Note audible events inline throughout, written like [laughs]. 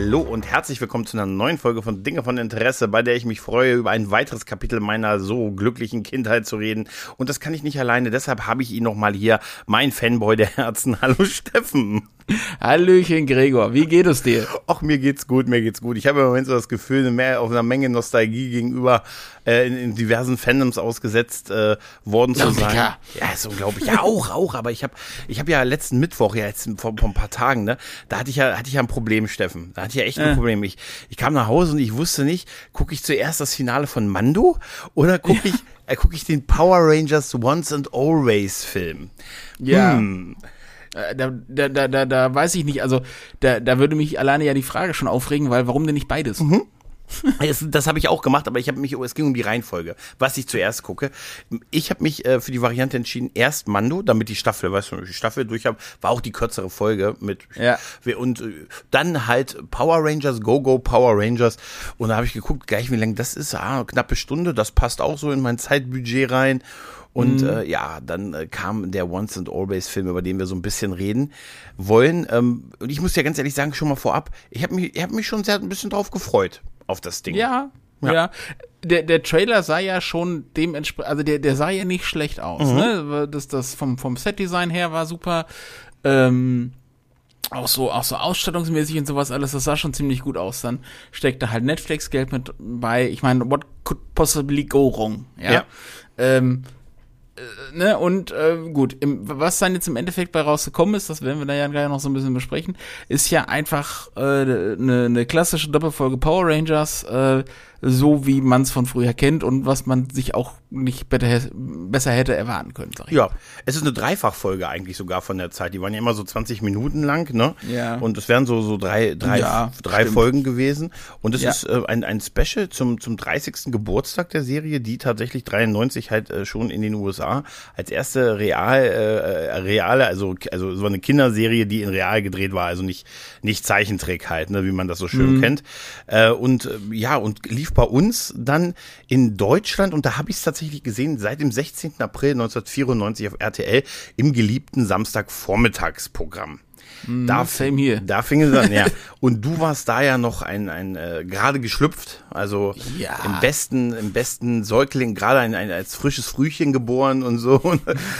Hallo und herzlich willkommen zu einer neuen Folge von Dinge von Interesse, bei der ich mich freue, über ein weiteres Kapitel meiner so glücklichen Kindheit zu reden. Und das kann ich nicht alleine, deshalb habe ich ihn nochmal hier, mein Fanboy der Herzen. [laughs] Hallo Steffen. Hallöchen Gregor, wie geht es dir? Ach, mir geht's gut, mir geht's gut. Ich habe im Moment so das Gefühl, mehr, auf einer Menge Nostalgie gegenüber äh, in, in diversen Fandoms ausgesetzt äh, worden zu sein. Ja, ist unglaublich. Ja, auch, auch. Aber ich habe ich hab ja letzten Mittwoch, ja jetzt vor, vor ein paar Tagen, ne, da hatte ich ja, hatte ich ja ein Problem, Steffen. Da hatte ich ja echt ein äh. Problem. Ich, ich kam nach Hause und ich wusste nicht, gucke ich zuerst das Finale von Mando oder gucke ich, äh, guck ich den Power Rangers Once and Always Film? Ja. Hm. Äh, da, da, da, da, da weiß ich nicht, also da, da würde mich alleine ja die Frage schon aufregen, weil warum denn nicht beides? Mhm. Das, das habe ich auch gemacht, aber ich habe mich, es ging um die Reihenfolge, was ich zuerst gucke. Ich habe mich äh, für die Variante entschieden, erst Mando, damit die Staffel, weißt du, die Staffel durch habe, war auch die kürzere Folge mit ja. und äh, dann halt Power Rangers, Go Go Power Rangers und da habe ich geguckt, gleich wie lang das ist, ah, knappe Stunde, das passt auch so in mein Zeitbudget rein und mhm. äh, ja, dann äh, kam der Once and Always Film, über den wir so ein bisschen reden wollen. Ähm, und ich muss ja ganz ehrlich sagen, schon mal vorab, ich habe mich, ich hab mich schon sehr ein bisschen drauf gefreut auf das Ding. Ja, ja. ja. Der, der Trailer sah ja schon dementsprechend, also der, der sah ja nicht schlecht aus. Mhm. Ne? Das, das vom, vom Set-Design her war super. Ähm, auch so, auch so ausstattungsmäßig und sowas alles, das sah schon ziemlich gut aus. Dann steckte halt Netflix-Geld mit bei. Ich meine, what could possibly go wrong? Ja. ja. Ähm, äh, ne, und äh, gut, im, was dann jetzt im Endeffekt bei rausgekommen ist, das werden wir da ja gleich noch so ein bisschen besprechen, ist ja einfach eine äh, ne, ne klassische Doppelfolge Power Rangers, äh, so wie man es von früher kennt und was man sich auch nicht besser hätte erwarten können. Sag ich. Ja, es ist eine Dreifachfolge eigentlich sogar von der Zeit. Die waren ja immer so 20 Minuten lang, ne? Ja. Und es wären so so drei drei ja, drei Folgen gewesen. Und es ja. ist äh, ein ein Special zum zum 30. Geburtstag der Serie, die tatsächlich 93 halt äh, schon in den USA als erste real äh, reale, also also so eine Kinderserie, die in real gedreht war, also nicht nicht Zeichentrick halt, ne, wie man das so schön mhm. kennt. Äh, und äh, ja und lief lief bei uns dann in Deutschland und da habe ich es tatsächlich gesehen seit dem 16. April 1994 auf RTL im geliebten Samstagvormittagsprogramm. Mm, da, same here. Da fing es an, ja. Und du warst da ja noch ein, ein äh, gerade geschlüpft, also ja. im besten, im besten Säugling, gerade ein, ein als frisches Frühchen geboren und so.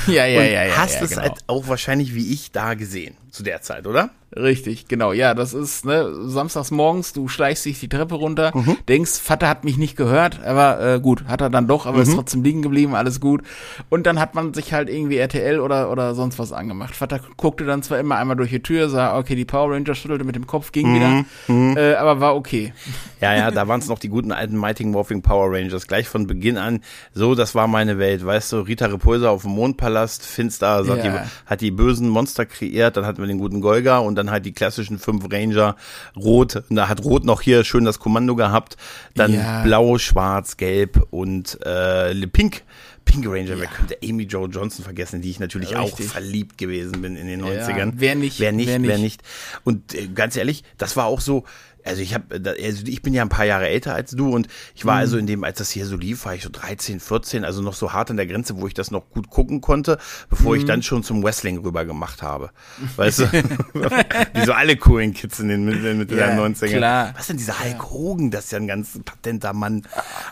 Ja, ja, und ja, ja. Hast ja, es genau. halt auch wahrscheinlich wie ich da gesehen zu der Zeit, oder? Richtig, genau. Ja, das ist, ne, samstags morgens, du schleichst dich die Treppe runter, mhm. denkst, Vater hat mich nicht gehört, aber äh, gut, hat er dann doch, aber mhm. ist trotzdem liegen geblieben, alles gut. Und dann hat man sich halt irgendwie RTL oder, oder sonst was angemacht. Vater guckte dann zwar immer einmal durch die Tür, sah, okay, die Power Ranger schüttelte mit dem Kopf, ging mhm. wieder, mhm. äh, aber war okay. Ja, ja, da waren es noch die guten alten Mighty Morphing Power Rangers, gleich von Beginn an. So, das war meine Welt, weißt du, Rita Repulsa auf dem Mondpalast, Finster, ja. die, hat die bösen Monster kreiert, dann hatten wir den guten Golga und dann halt die klassischen fünf Ranger. Rot, da hat Rot noch hier schön das Kommando gehabt. Dann ja. Blau, Schwarz, Gelb und äh, Pink. Pink Ranger, ja. wer könnte Amy Jo Johnson vergessen, die ich natürlich Richtig. auch verliebt gewesen bin in den 90ern. Ja, wer nicht? Wer nicht, wer nicht. Wer nicht. Und äh, ganz ehrlich, das war auch so, also ich habe, also ich bin ja ein paar Jahre älter als du und ich war mhm. also in dem, als das hier so lief, war ich so 13, 14, also noch so hart an der Grenze, wo ich das noch gut gucken konnte, bevor mhm. ich dann schon zum Wrestling rüber gemacht habe. [laughs] Weißt du? [laughs] Wie so alle coolen Kids in den Mitte ja, der 90er. Klar. Was denn dieser Hulk Hogan, das ist ja ein ganz patenter Mann.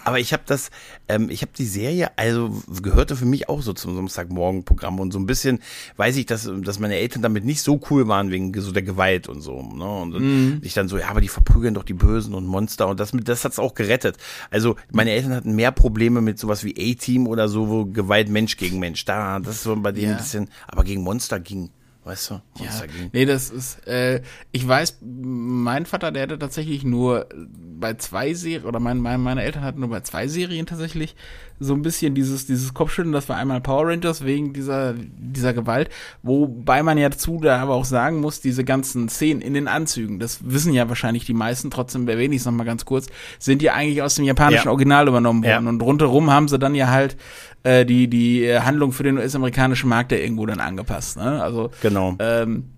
Aber ich habe das, ähm, ich habe die Serie, also gehörte für mich auch so zum Samstagmorgen-Programm und so ein bisschen weiß ich, dass, dass meine Eltern damit nicht so cool waren wegen so der Gewalt und so. Ne? Und mhm. ich dann so, ja, aber die verprügeln doch die Bösen und Monster und das, das hat's auch gerettet. Also meine Eltern hatten mehr Probleme mit sowas wie A-Team oder so, wo Gewalt Mensch gegen Mensch. Da, das ist so bei denen ja. ein bisschen, aber gegen Monster ging weißt du? Ja, nee, das ist, äh, ich weiß, mein Vater, der hatte tatsächlich nur bei zwei Serien, oder mein, mein, meine Eltern hatten nur bei zwei Serien tatsächlich so ein bisschen dieses, dieses Kopfschütteln, das war einmal Power Rangers wegen dieser, dieser Gewalt, wobei man ja dazu da aber auch sagen muss, diese ganzen Szenen in den Anzügen, das wissen ja wahrscheinlich die meisten, trotzdem erwähne ich es nochmal ganz kurz, sind ja eigentlich aus dem japanischen ja. Original übernommen worden ja. und rundherum haben sie dann ja halt äh, die, die Handlung für den US-amerikanischen Markt ja irgendwo dann angepasst, ne? Also, genau. Ähm,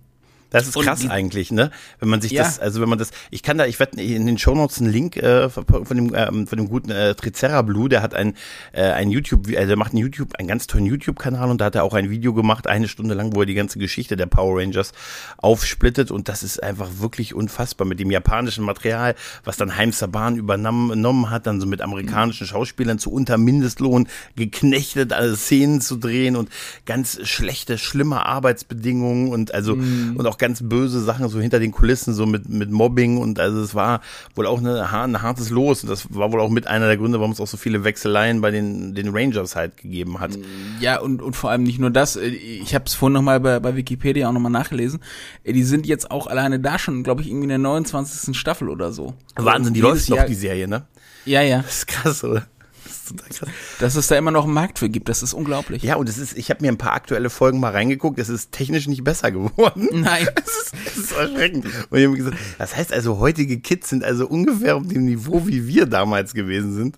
das ist krass die, eigentlich, ne? Wenn man sich ja. das, also wenn man das, ich kann da, ich werde in den Shownotes einen Link äh, von dem äh, von dem guten äh, Tricera Blue, der hat ein äh, ein YouTube, also der macht einen YouTube, einen ganz tollen YouTube-Kanal und da hat er auch ein Video gemacht, eine Stunde lang, wo er die ganze Geschichte der Power Rangers aufsplittet und das ist einfach wirklich unfassbar mit dem japanischen Material, was dann Heim Saban übernommen hat, dann so mit amerikanischen Schauspielern zu unter Mindestlohn geknechtet, alle Szenen zu drehen und ganz schlechte, schlimme Arbeitsbedingungen und also mm. und auch ganz böse Sachen so hinter den Kulissen, so mit, mit Mobbing und also es war wohl auch eine, ein hartes Los und das war wohl auch mit einer der Gründe, warum es auch so viele Wechseleien bei den, den Rangers halt gegeben hat. Ja, und, und vor allem nicht nur das, ich habe es vorhin nochmal bei, bei Wikipedia auch nochmal nachgelesen, die sind jetzt auch alleine da schon, glaube ich, irgendwie in der 29. Staffel oder so. Wahnsinn, die läuft noch, die Serie, ne? Ja, ja. Das ist krass, oder? Dass es da immer noch einen Markt für gibt, das ist unglaublich. Ja, und es ist, ich habe mir ein paar aktuelle Folgen mal reingeguckt, es ist technisch nicht besser geworden. [laughs] Nein. [laughs] Es ist, ist erschreckend. Und ich habe gesagt, das heißt also, heutige Kids sind also ungefähr auf dem Niveau, wie wir damals gewesen sind.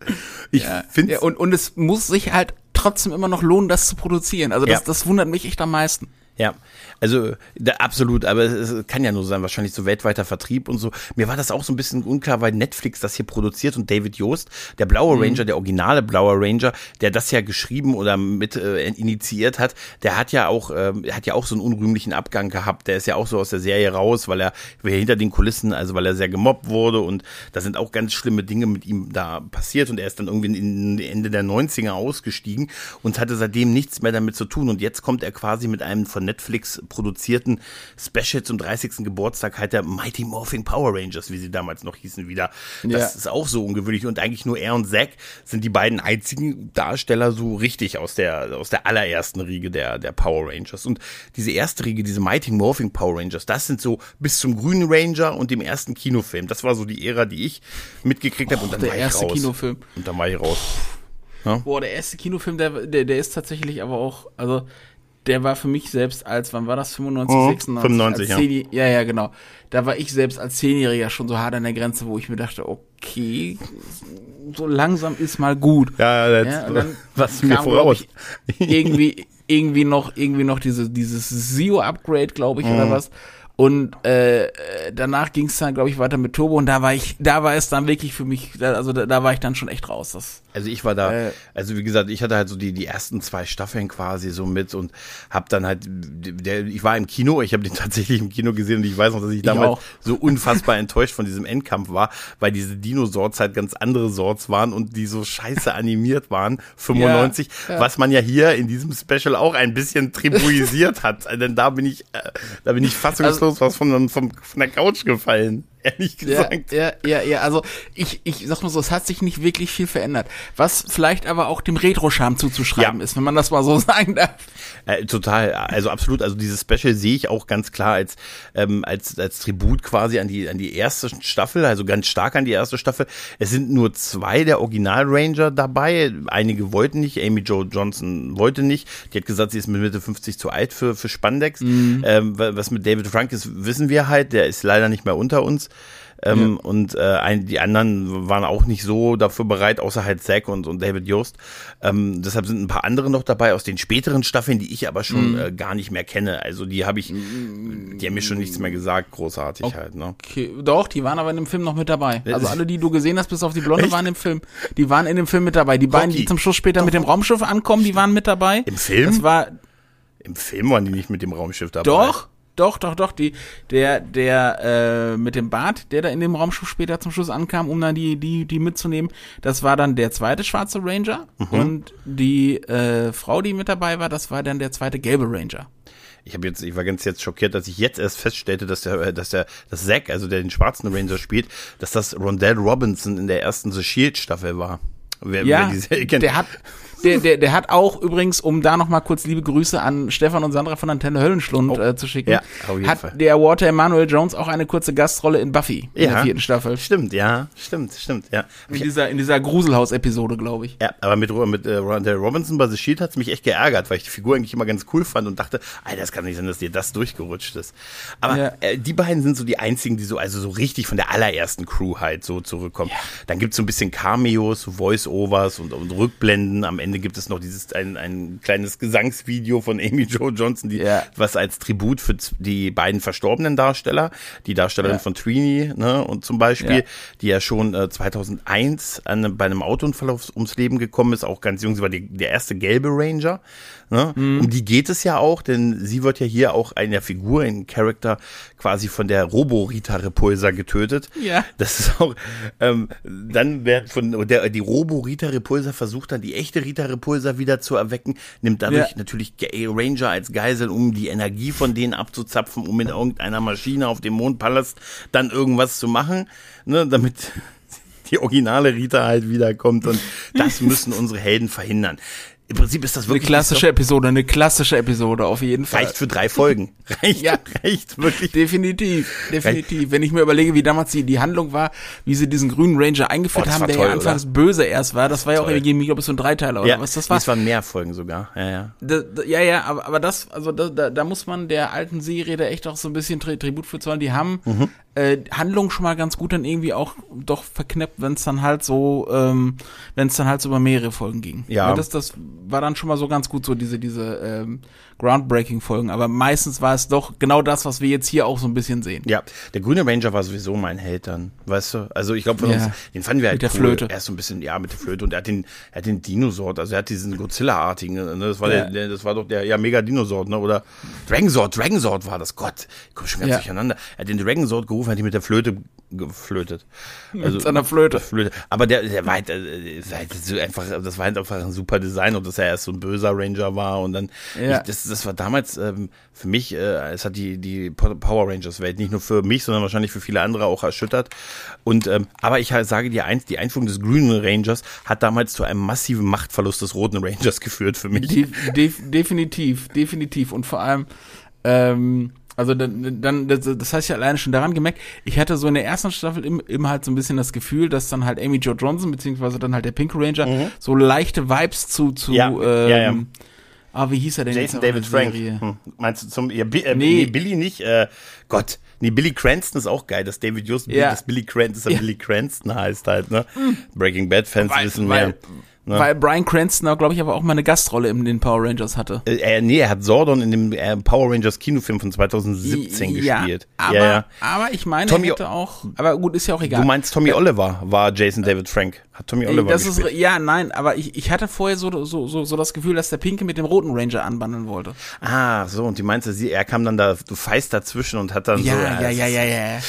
Ich ja, finde. Ja, und, und es muss sich halt trotzdem immer noch lohnen, das zu produzieren. Also das, ja. das wundert mich echt am meisten. Ja, also da, absolut, aber es kann ja nur sein, wahrscheinlich so weltweiter Vertrieb und so. Mir war das auch so ein bisschen unklar, weil Netflix das hier produziert und David Joost, der blaue mhm. Ranger, der originale blaue Ranger, der das ja geschrieben oder mit äh, initiiert hat, der hat ja auch, äh, hat ja auch so einen unrühmlichen Abgang gehabt. Der ist ja auch so aus der Serie raus, weil er hinter den Kulissen, also weil er sehr gemobbt wurde und da sind auch ganz schlimme Dinge mit ihm da passiert und er ist dann irgendwie in Ende der 90er ausgestiegen und hatte seitdem nichts mehr damit zu tun und jetzt kommt er quasi mit einem von Netflix produzierten Special zum 30. Geburtstag halt der Mighty Morphing Power Rangers, wie sie damals noch hießen, wieder. Das ja. ist auch so ungewöhnlich und eigentlich nur er und Zack sind die beiden einzigen Darsteller so richtig aus der, aus der allerersten Riege der, der Power Rangers. Und diese erste Riege, diese Mighty Morphing Power Rangers, das sind so bis zum Grünen Ranger und dem ersten Kinofilm. Das war so die Ära, die ich mitgekriegt habe und dann der war ich erste raus. Kinofilm. Und dann war ich raus. Ja? Boah, der erste Kinofilm, der, der, der ist tatsächlich aber auch, also der war für mich selbst als, wann war das, 95, oh, 96? 95, ja. 10, ja. Ja, genau. Da war ich selbst als Zehnjähriger schon so hart an der Grenze, wo ich mir dachte, okay, so langsam ist mal gut. Ja, das, ja und dann was mir voraus. irgendwie, irgendwie noch, irgendwie noch diese, dieses Zio-Upgrade, glaube ich, mhm. oder was. Und äh, danach ging es dann, glaube ich, weiter mit Turbo und da war ich, da war es dann wirklich für mich, also da, da war ich dann schon echt raus. Das, also ich war da, äh, also wie gesagt, ich hatte halt so die die ersten zwei Staffeln quasi so mit und hab dann halt, der, ich war im Kino, ich habe den [laughs] tatsächlich im Kino gesehen und ich weiß noch, dass ich damals ich so unfassbar enttäuscht von diesem Endkampf war, weil diese Dinosaurs halt ganz andere Sorts waren und die so scheiße [laughs] animiert waren, 95, ja, ja. was man ja hier in diesem Special auch ein bisschen tribuisiert hat, denn da bin ich, äh, da bin ich fassungslos also, was von, von, von der Couch gefallen [laughs] ehrlich gesagt. Ja, ja, ja, ja, also ich, ich sag mal so, es hat sich nicht wirklich viel verändert. Was vielleicht aber auch dem Retro-Charme zuzuschreiben ja. ist, wenn man das mal so [laughs] sagen darf. Äh, total, also absolut. Also dieses Special sehe ich auch ganz klar als, ähm, als, als Tribut quasi an die, an die erste Staffel, also ganz stark an die erste Staffel. Es sind nur zwei der Original-Ranger dabei. Einige wollten nicht. Amy Jo Johnson wollte nicht. Die hat gesagt, sie ist mit Mitte 50 zu alt für, für Spandex. Mhm. Ähm, was mit David Frank ist, wissen wir halt. Der ist leider nicht mehr unter uns. Ähm, ja. Und äh, ein, die anderen waren auch nicht so dafür bereit, außer halt Zack und, und David Jost. Ähm, deshalb sind ein paar andere noch dabei aus den späteren Staffeln, die ich aber schon mhm. äh, gar nicht mehr kenne. Also die habe ich, die haben mir schon nichts mehr gesagt, großartig okay. halt. Ne? Okay, doch, die waren aber in dem Film noch mit dabei. Also alle, die du gesehen hast, bis auf die Blonde, Echt? waren im Film. Die waren in dem Film mit dabei. Die beiden, die zum Schluss später doch. mit dem Raumschiff ankommen, die waren mit dabei. Im Film? Das war im Film waren die nicht mit dem Raumschiff dabei. Doch, doch, doch, doch, die, der, der, äh, mit dem Bart, der da in dem Raumschiff später zum Schluss ankam, um dann die, die, die mitzunehmen, das war dann der zweite schwarze Ranger. Mhm. Und die äh, Frau, die mit dabei war, das war dann der zweite gelbe Ranger. Ich habe jetzt, ich war ganz jetzt schockiert, dass ich jetzt erst feststellte, dass der, dass der, das Zack, also der den schwarzen Ranger spielt, dass das Rondell Robinson in der ersten The Shield Staffel war. Wer, ja, wer der hat, der, der, der hat auch übrigens, um da nochmal kurz liebe Grüße an Stefan und Sandra von Antenne Höllenschlund oh. äh, zu schicken, ja, hat Fall. der Walter Emanuel Jones auch eine kurze Gastrolle in Buffy in ja, der vierten Staffel. Stimmt, ja, stimmt, stimmt, ja. In dieser, in dieser Gruselhaus-Episode, glaube ich. Ja, aber mit, mit äh, der Robinson bei The Shield hat es mich echt geärgert, weil ich die Figur eigentlich immer ganz cool fand und dachte, Alter, das kann nicht sein, dass dir das durchgerutscht ist. Aber ja. äh, die beiden sind so die einzigen, die so, also so richtig von der allerersten Crew halt so zurückkommen. Dann gibt's so ein bisschen Cameos, Voice-Overs und, und Rückblenden. Am Ende gibt es noch dieses ein, ein kleines Gesangsvideo von Amy [laughs] Jo Johnson, die, ja. was als Tribut für die beiden verstorbenen Darsteller, die Darstellerin ja. von Tweenie, ne, und zum Beispiel, ja. die ja schon äh, 2001 an, bei einem Autounfall ums Leben gekommen ist, auch ganz jung, sie war die, der erste gelbe Ranger. Ne? Mhm. Um die geht es ja auch, denn sie wird ja hier auch eine Figur, ein Charakter quasi von der Robo-Rita Repulsa getötet. Ja. Das ist auch, ähm, dann wird von der, die Robo-Rita Repulsa versucht dann die echte Rita Repulsa wieder zu erwecken, nimmt dadurch ja. natürlich Ranger als Geisel, um die Energie von denen abzuzapfen, um in irgendeiner Maschine auf dem Mondpalast dann irgendwas zu machen, ne, damit [laughs] die originale Rita halt wiederkommt und das [laughs] müssen unsere Helden verhindern. Im Prinzip ist das wirklich. Eine klassische Episode, eine klassische Episode auf jeden Fall. Reicht für drei Folgen. [laughs] Reicht, ja, reicht wirklich. Definitiv, definitiv. Reicht. Wenn ich mir überlege, wie damals die, die Handlung war, wie sie diesen grünen Ranger eingeführt oh, haben, der toll, ja anfangs oder? böse erst war, das war ja auch irgendwie, glaube ich, so ein Dreiteiler oder ja, was das war. Das waren mehr Folgen sogar, ja, ja. Da, da, ja, ja, aber, aber das, also da, da, da muss man der alten Serie da echt auch so ein bisschen Tribut für zollen. Die haben mhm äh, Handlung schon mal ganz gut dann irgendwie auch doch verknappt, wenn es dann halt so, ähm, wenn es dann halt so über mehrere Folgen ging. Ja. ja. Das, das war dann schon mal so ganz gut so diese diese ähm, Groundbreaking-Folgen, aber meistens war es doch genau das, was wir jetzt hier auch so ein bisschen sehen. Ja, der Grüne Ranger war sowieso mein Held dann, weißt du? Also ich glaube, ja. den fanden wir halt mit der cool. Flöte. Er ist so ein bisschen, ja, mit der Flöte und er hat den, er hat den Dinosaur, also er hat diesen Godzilla-artigen, ne? Das war ja. der, der, das war doch der, ja, mega Dinosaur, ne? Oder Dragonsword, Dragonsword war das, Gott, ich komme schon ganz durcheinander. Er hat den Dragonsword gerufen, hat ihn mit der Flöte geflötet. Also, mit seiner Flöte. Flöte. Aber der, der war halt, äh, halt so einfach, das war halt einfach ein super Design und dass er erst so ein böser Ranger war und dann, ja. ich, das, das war damals ähm, für mich, äh, es hat die, die Power Rangers Welt nicht nur für mich, sondern wahrscheinlich für viele andere auch erschüttert. Und, ähm, aber ich sage dir eins, die Einführung des grünen Rangers hat damals zu einem massiven Machtverlust des roten Rangers [laughs] geführt für mich. De de definitiv, definitiv und vor allem, ähm, also dann, dann das, das heißt ja alleine schon daran gemerkt, ich hatte so in der ersten Staffel immer, immer halt so ein bisschen das Gefühl, dass dann halt Amy Jo Johnson, beziehungsweise dann halt der Pink Ranger, mhm. so leichte Vibes zu, zu ja, ähm, ja, ja. Ah, wie hieß er denn Jason David Frank. Hm. Meinst du zum ja, Bi äh, nee. nee. Billy nicht? Äh, Gott. Nee, Billy Cranston ist auch geil, dass David Just ja. dass Billy Cranston, ja. Billy Cranston heißt halt, ne? Mhm. Breaking Bad Fans weil, wissen weil, mehr. Ne? Weil Brian Cranston, glaube ich, aber auch mal eine Gastrolle in den Power Rangers hatte. Äh, äh, nee, er hat Sordon in dem äh, Power Rangers Kinofilm von 2017 ja, gespielt. Aber, ja, ja. aber ich meine, Tommy, hätte auch, aber gut, ist ja auch egal. Du meinst Tommy Oliver war Jason David Frank. Hat Tommy Oliver das gespielt. Ist, ja, nein, aber ich, ich hatte vorher so, so, so, so das Gefühl, dass der Pinke mit dem roten Ranger anbandeln wollte. Ah, so, und die meinte, sie, er kam dann da, du feist dazwischen und hat dann ja, so. Ja, ja, ja, ja, ja.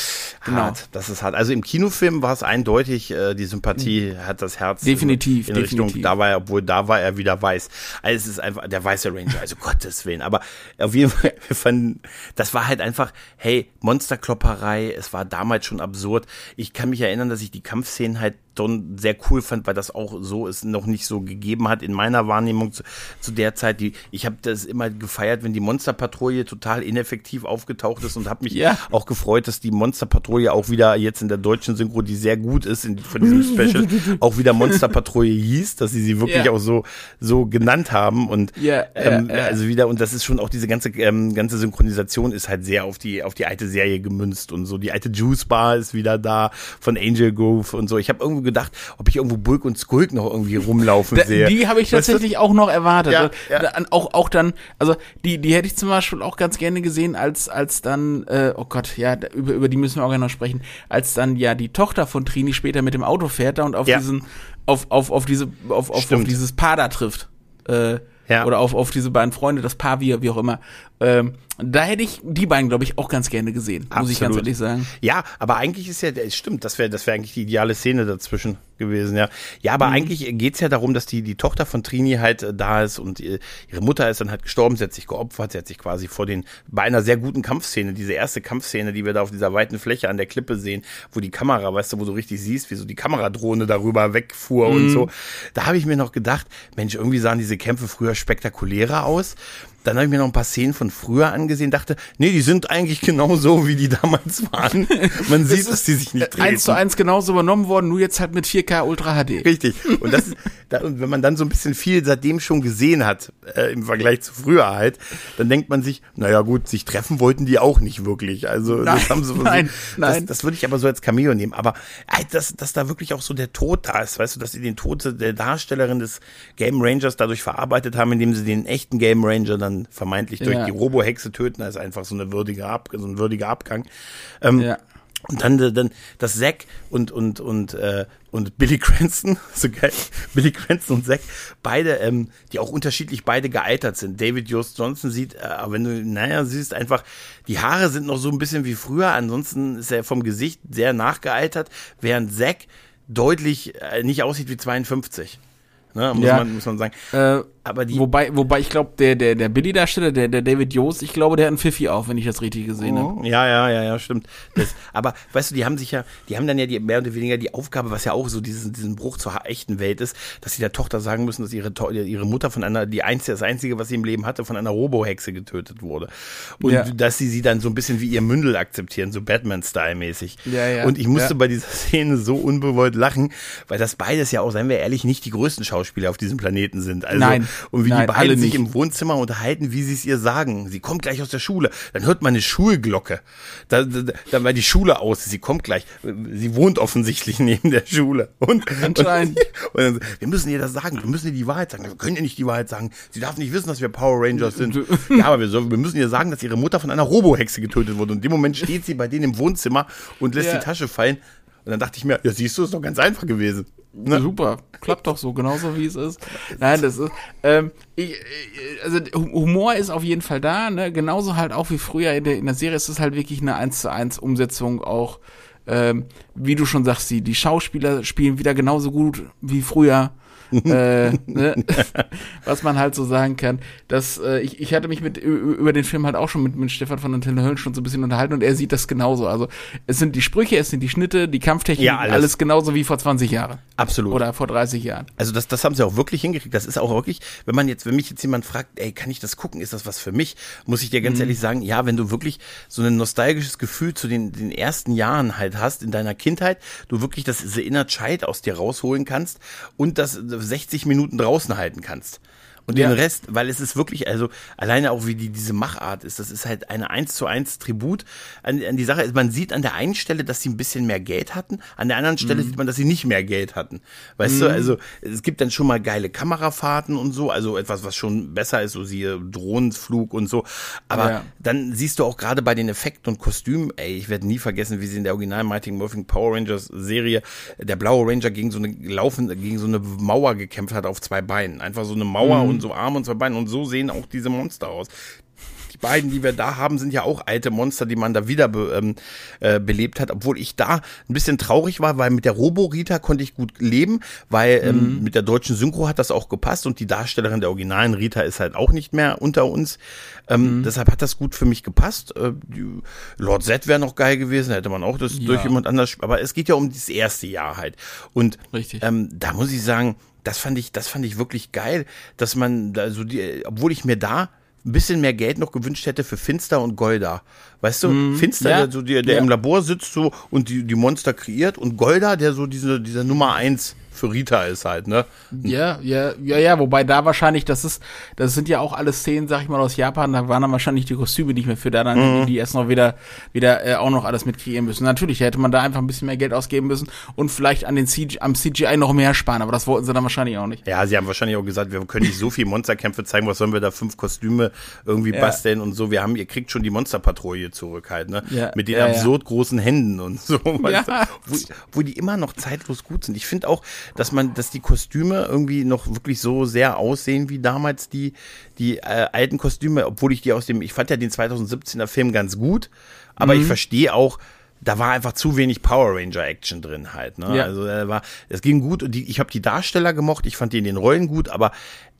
Genau. Hart, das ist hart. Also im Kinofilm war es eindeutig, äh, die Sympathie mhm. hat das Herz definitiv, in, in definitiv. Richtung, da war er, obwohl da war er wieder weiß. Also es ist einfach der weiße Ranger, also [laughs] Gottes Willen. Aber auf jeden Fall, wir fanden, das war halt einfach, hey, Monsterklopperei, es war damals schon absurd. Ich kann mich erinnern, dass ich die Kampfszenen halt schon sehr cool fand, weil das auch so es noch nicht so gegeben hat in meiner Wahrnehmung zu, zu der Zeit. Die, ich habe das immer gefeiert, wenn die Monsterpatrouille total ineffektiv aufgetaucht ist und habe mich ja. auch gefreut, dass die Monsterpatrouille auch wieder jetzt in der deutschen Synchro, die sehr gut ist in, von diesem Special, [laughs] auch wieder Monsterpatrouille hieß, dass sie sie wirklich ja. auch so so genannt haben und ja, ähm, also wieder und das ist schon auch diese ganze ähm, ganze Synchronisation ist halt sehr auf die auf die alte Serie gemünzt und so die alte Juice Bar ist wieder da von Angel Grove und so. Ich habe irgendwie gedacht, ob ich irgendwo Bulk und Skulk noch irgendwie rumlaufen da, sehe. Die habe ich tatsächlich auch noch erwartet. Ja, ja. Auch, auch dann, also die, die hätte ich zum Beispiel auch ganz gerne gesehen, als, als dann, äh, oh Gott, ja, über, über die müssen wir auch gerne noch sprechen, als dann ja die Tochter von Trini später mit dem Auto fährt da und auf ja. diesen, auf, auf, auf diese, auf, auf, auf dieses Paar da trifft. Äh, ja. Oder auf, auf diese beiden Freunde, das Paar, wie, wie auch immer. Ähm, da hätte ich die beiden, glaube ich, auch ganz gerne gesehen, Absolut. muss ich ganz ehrlich sagen. Ja, aber eigentlich ist ja, es stimmt, das wäre das wäre eigentlich die ideale Szene dazwischen gewesen, ja. Ja, aber mhm. eigentlich geht's ja darum, dass die, die Tochter von Trini halt äh, da ist und ihre Mutter ist dann halt gestorben, sie hat sich geopfert, sie hat sich quasi vor den, bei einer sehr guten Kampfszene, diese erste Kampfszene, die wir da auf dieser weiten Fläche an der Klippe sehen, wo die Kamera, weißt du, wo du richtig siehst, wie so die Kameradrohne darüber wegfuhr mhm. und so. Da habe ich mir noch gedacht, Mensch, irgendwie sahen diese Kämpfe früher spektakulärer aus. Dann habe ich mir noch ein paar Szenen von früher angesehen, dachte, nee, die sind eigentlich genauso, wie die damals waren. Man [laughs] sieht, dass die sich nicht drehen. Eins zu eins genauso übernommen worden, nur jetzt halt mit 4K Ultra HD. Richtig. Und das und wenn man dann so ein bisschen viel seitdem schon gesehen hat, äh, im Vergleich zu früher halt, dann denkt man sich, naja gut, sich treffen wollten die auch nicht wirklich. Also nein, das haben sie nein, so, nein. Das, das würde ich aber so als Cameo nehmen. Aber äh, dass, dass da wirklich auch so der Tod da ist, weißt du, dass sie den Tod der Darstellerin des Game Rangers dadurch verarbeitet haben, indem sie den echten Game Ranger dann vermeintlich durch ja. die Robo-Hexe töten, ist einfach so, eine würdige Ab so ein würdiger Abgang. Ähm, ja. Und dann, dann das Zack und, und, und, äh, und Billy Cranston, [laughs] so geil, Billy Cranston und Zack, beide, ähm, die auch unterschiedlich beide gealtert sind. David Jost Johnson sieht, äh, wenn du, naja, siehst einfach, die Haare sind noch so ein bisschen wie früher, ansonsten ist er vom Gesicht sehr nachgealtert, während Zack deutlich äh, nicht aussieht wie 52. Ne, muss, ja. man, muss man sagen. Äh, aber die wobei, wobei ich glaube, der, der, der Billy-Darsteller, der, der David Joost, ich glaube, der hat einen Pfiffi auf, wenn ich das richtig gesehen oh. habe. Ja, ja, ja, ja, stimmt. Das, aber weißt du, die haben sich ja, die haben dann ja die, mehr oder weniger die Aufgabe, was ja auch so diesen, diesen Bruch zur echten Welt ist, dass sie der Tochter sagen müssen, dass ihre, ihre Mutter von einer, die einzige, das einzige, was sie im Leben hatte, von einer Robo-Hexe getötet wurde. Und ja. dass sie sie dann so ein bisschen wie ihr Mündel akzeptieren, so Batman-Style-mäßig. Ja, ja. Und ich musste ja. bei dieser Szene so unbewollt lachen, weil das beides ja auch, seien wir ehrlich, nicht die größten Schauspieler auf diesem Planeten sind. Also, Nein. Und wie Nein, die beiden sich im Wohnzimmer unterhalten, wie sie es ihr sagen. Sie kommt gleich aus der Schule. Dann hört man eine Schulglocke. Da, da, da war die Schule aus. Sie kommt gleich. Sie wohnt offensichtlich [laughs] neben der Schule. Und, Anscheinend. Und, und, wir müssen ihr das sagen. Wir müssen ihr die Wahrheit sagen. Wir können ihr nicht die Wahrheit sagen. Sie darf nicht wissen, dass wir Power Rangers sind. [laughs] ja, aber wir, so, wir müssen ihr sagen, dass ihre Mutter von einer Robohexe getötet wurde. Und in dem Moment steht sie bei denen im Wohnzimmer und lässt ja. die Tasche fallen. Und dann dachte ich mir, ja, siehst du, ist doch ganz einfach gewesen. Ne? Super, klappt doch so, genauso wie es ist. Nein, das ist, ähm, ich, also Humor ist auf jeden Fall da, ne? Genauso halt auch wie früher in der, in der Serie ist es halt wirklich eine 1 zu 1 Umsetzung auch, ähm, wie du schon sagst, die, die Schauspieler spielen wieder genauso gut wie früher äh, ne? [laughs] was man halt so sagen kann. Dass, äh, ich, ich hatte mich mit über den Film halt auch schon mit, mit Stefan von Antenne Höllen schon so ein bisschen unterhalten und er sieht das genauso. Also es sind die Sprüche, es sind die Schnitte, die Kampftechnik, ja, alles. alles genauso wie vor 20 Jahren. Absolut. Oder vor 30 Jahren. Also das, das haben sie auch wirklich hingekriegt. Das ist auch wirklich, wenn man jetzt, wenn mich jetzt jemand fragt, ey, kann ich das gucken? Ist das was für mich? Muss ich dir ganz mhm. ehrlich sagen, ja, wenn du wirklich so ein nostalgisches Gefühl zu den, den ersten Jahren halt hast in deiner Kindheit, du wirklich das The Inner Child aus dir rausholen kannst und das 60 Minuten draußen halten kannst. Und ja. den Rest, weil es ist wirklich, also alleine auch wie die, diese Machart ist, das ist halt eine eins zu eins Tribut an, an die Sache. Man sieht an der einen Stelle, dass sie ein bisschen mehr Geld hatten, an der anderen Stelle mhm. sieht man, dass sie nicht mehr Geld hatten. Weißt mhm. du, also es gibt dann schon mal geile Kamerafahrten und so, also etwas, was schon besser ist, so siehe Drohnenflug und so. Aber ja. dann siehst du auch gerade bei den Effekten und Kostümen, ey, ich werde nie vergessen, wie sie in der Original Mighty Morphin Power Rangers Serie der blaue Ranger gegen so eine laufen, gegen so eine Mauer gekämpft hat auf zwei Beinen. Einfach so eine Mauer mhm und so Arme und zwei Beine. Und so sehen auch diese Monster aus beiden, die wir da haben, sind ja auch alte Monster, die man da wieder be, ähm, äh, belebt hat. Obwohl ich da ein bisschen traurig war, weil mit der Robo-Rita konnte ich gut leben, weil ähm, mhm. mit der deutschen Synchro hat das auch gepasst und die Darstellerin der originalen Rita ist halt auch nicht mehr unter uns. Ähm, mhm. Deshalb hat das gut für mich gepasst. Äh, Lord Z wäre noch geil gewesen, hätte man auch das ja. durch jemand anders. Aber es geht ja um das erste Jahr halt. Und Richtig. Ähm, da muss ich sagen, das fand ich, das fand ich wirklich geil, dass man, also die, obwohl ich mir da ein bisschen mehr Geld noch gewünscht hätte für Finster und Golda. Weißt du, mm, Finster, ja, der, so, der, der ja. im Labor sitzt so und die, die Monster kreiert und Golda, der so diese, dieser Nummer eins für Rita ist halt, ne? Ja, ja, ja, ja, wobei da wahrscheinlich, das ist, das sind ja auch alle Szenen, sag ich mal, aus Japan, da waren dann wahrscheinlich die Kostüme nicht mehr für da, dann mhm. die erst noch wieder, wieder äh, auch noch alles mitkreieren müssen. Natürlich hätte man da einfach ein bisschen mehr Geld ausgeben müssen und vielleicht an den CGI, am CGI noch mehr sparen, aber das wollten sie dann wahrscheinlich auch nicht. Ja, sie haben wahrscheinlich auch gesagt, wir können nicht so viel Monsterkämpfe zeigen, was sollen wir da fünf Kostüme irgendwie ja. basteln und so. Wir haben, ihr kriegt schon die Monsterpatrouille zurück halt, ne? Ja. Mit den ja, absurd großen Händen und so, [laughs] weißt du? wo, wo die immer noch zeitlos gut sind. Ich finde auch, dass man, dass die Kostüme irgendwie noch wirklich so sehr aussehen wie damals die, die äh, alten Kostüme, obwohl ich die aus dem, ich fand ja den 2017er Film ganz gut, aber mhm. ich verstehe auch, da war einfach zu wenig Power Ranger Action drin halt. Ne? Ja. Also er war, es ging gut und die, ich habe die Darsteller gemocht, ich fand die in den Rollen gut, aber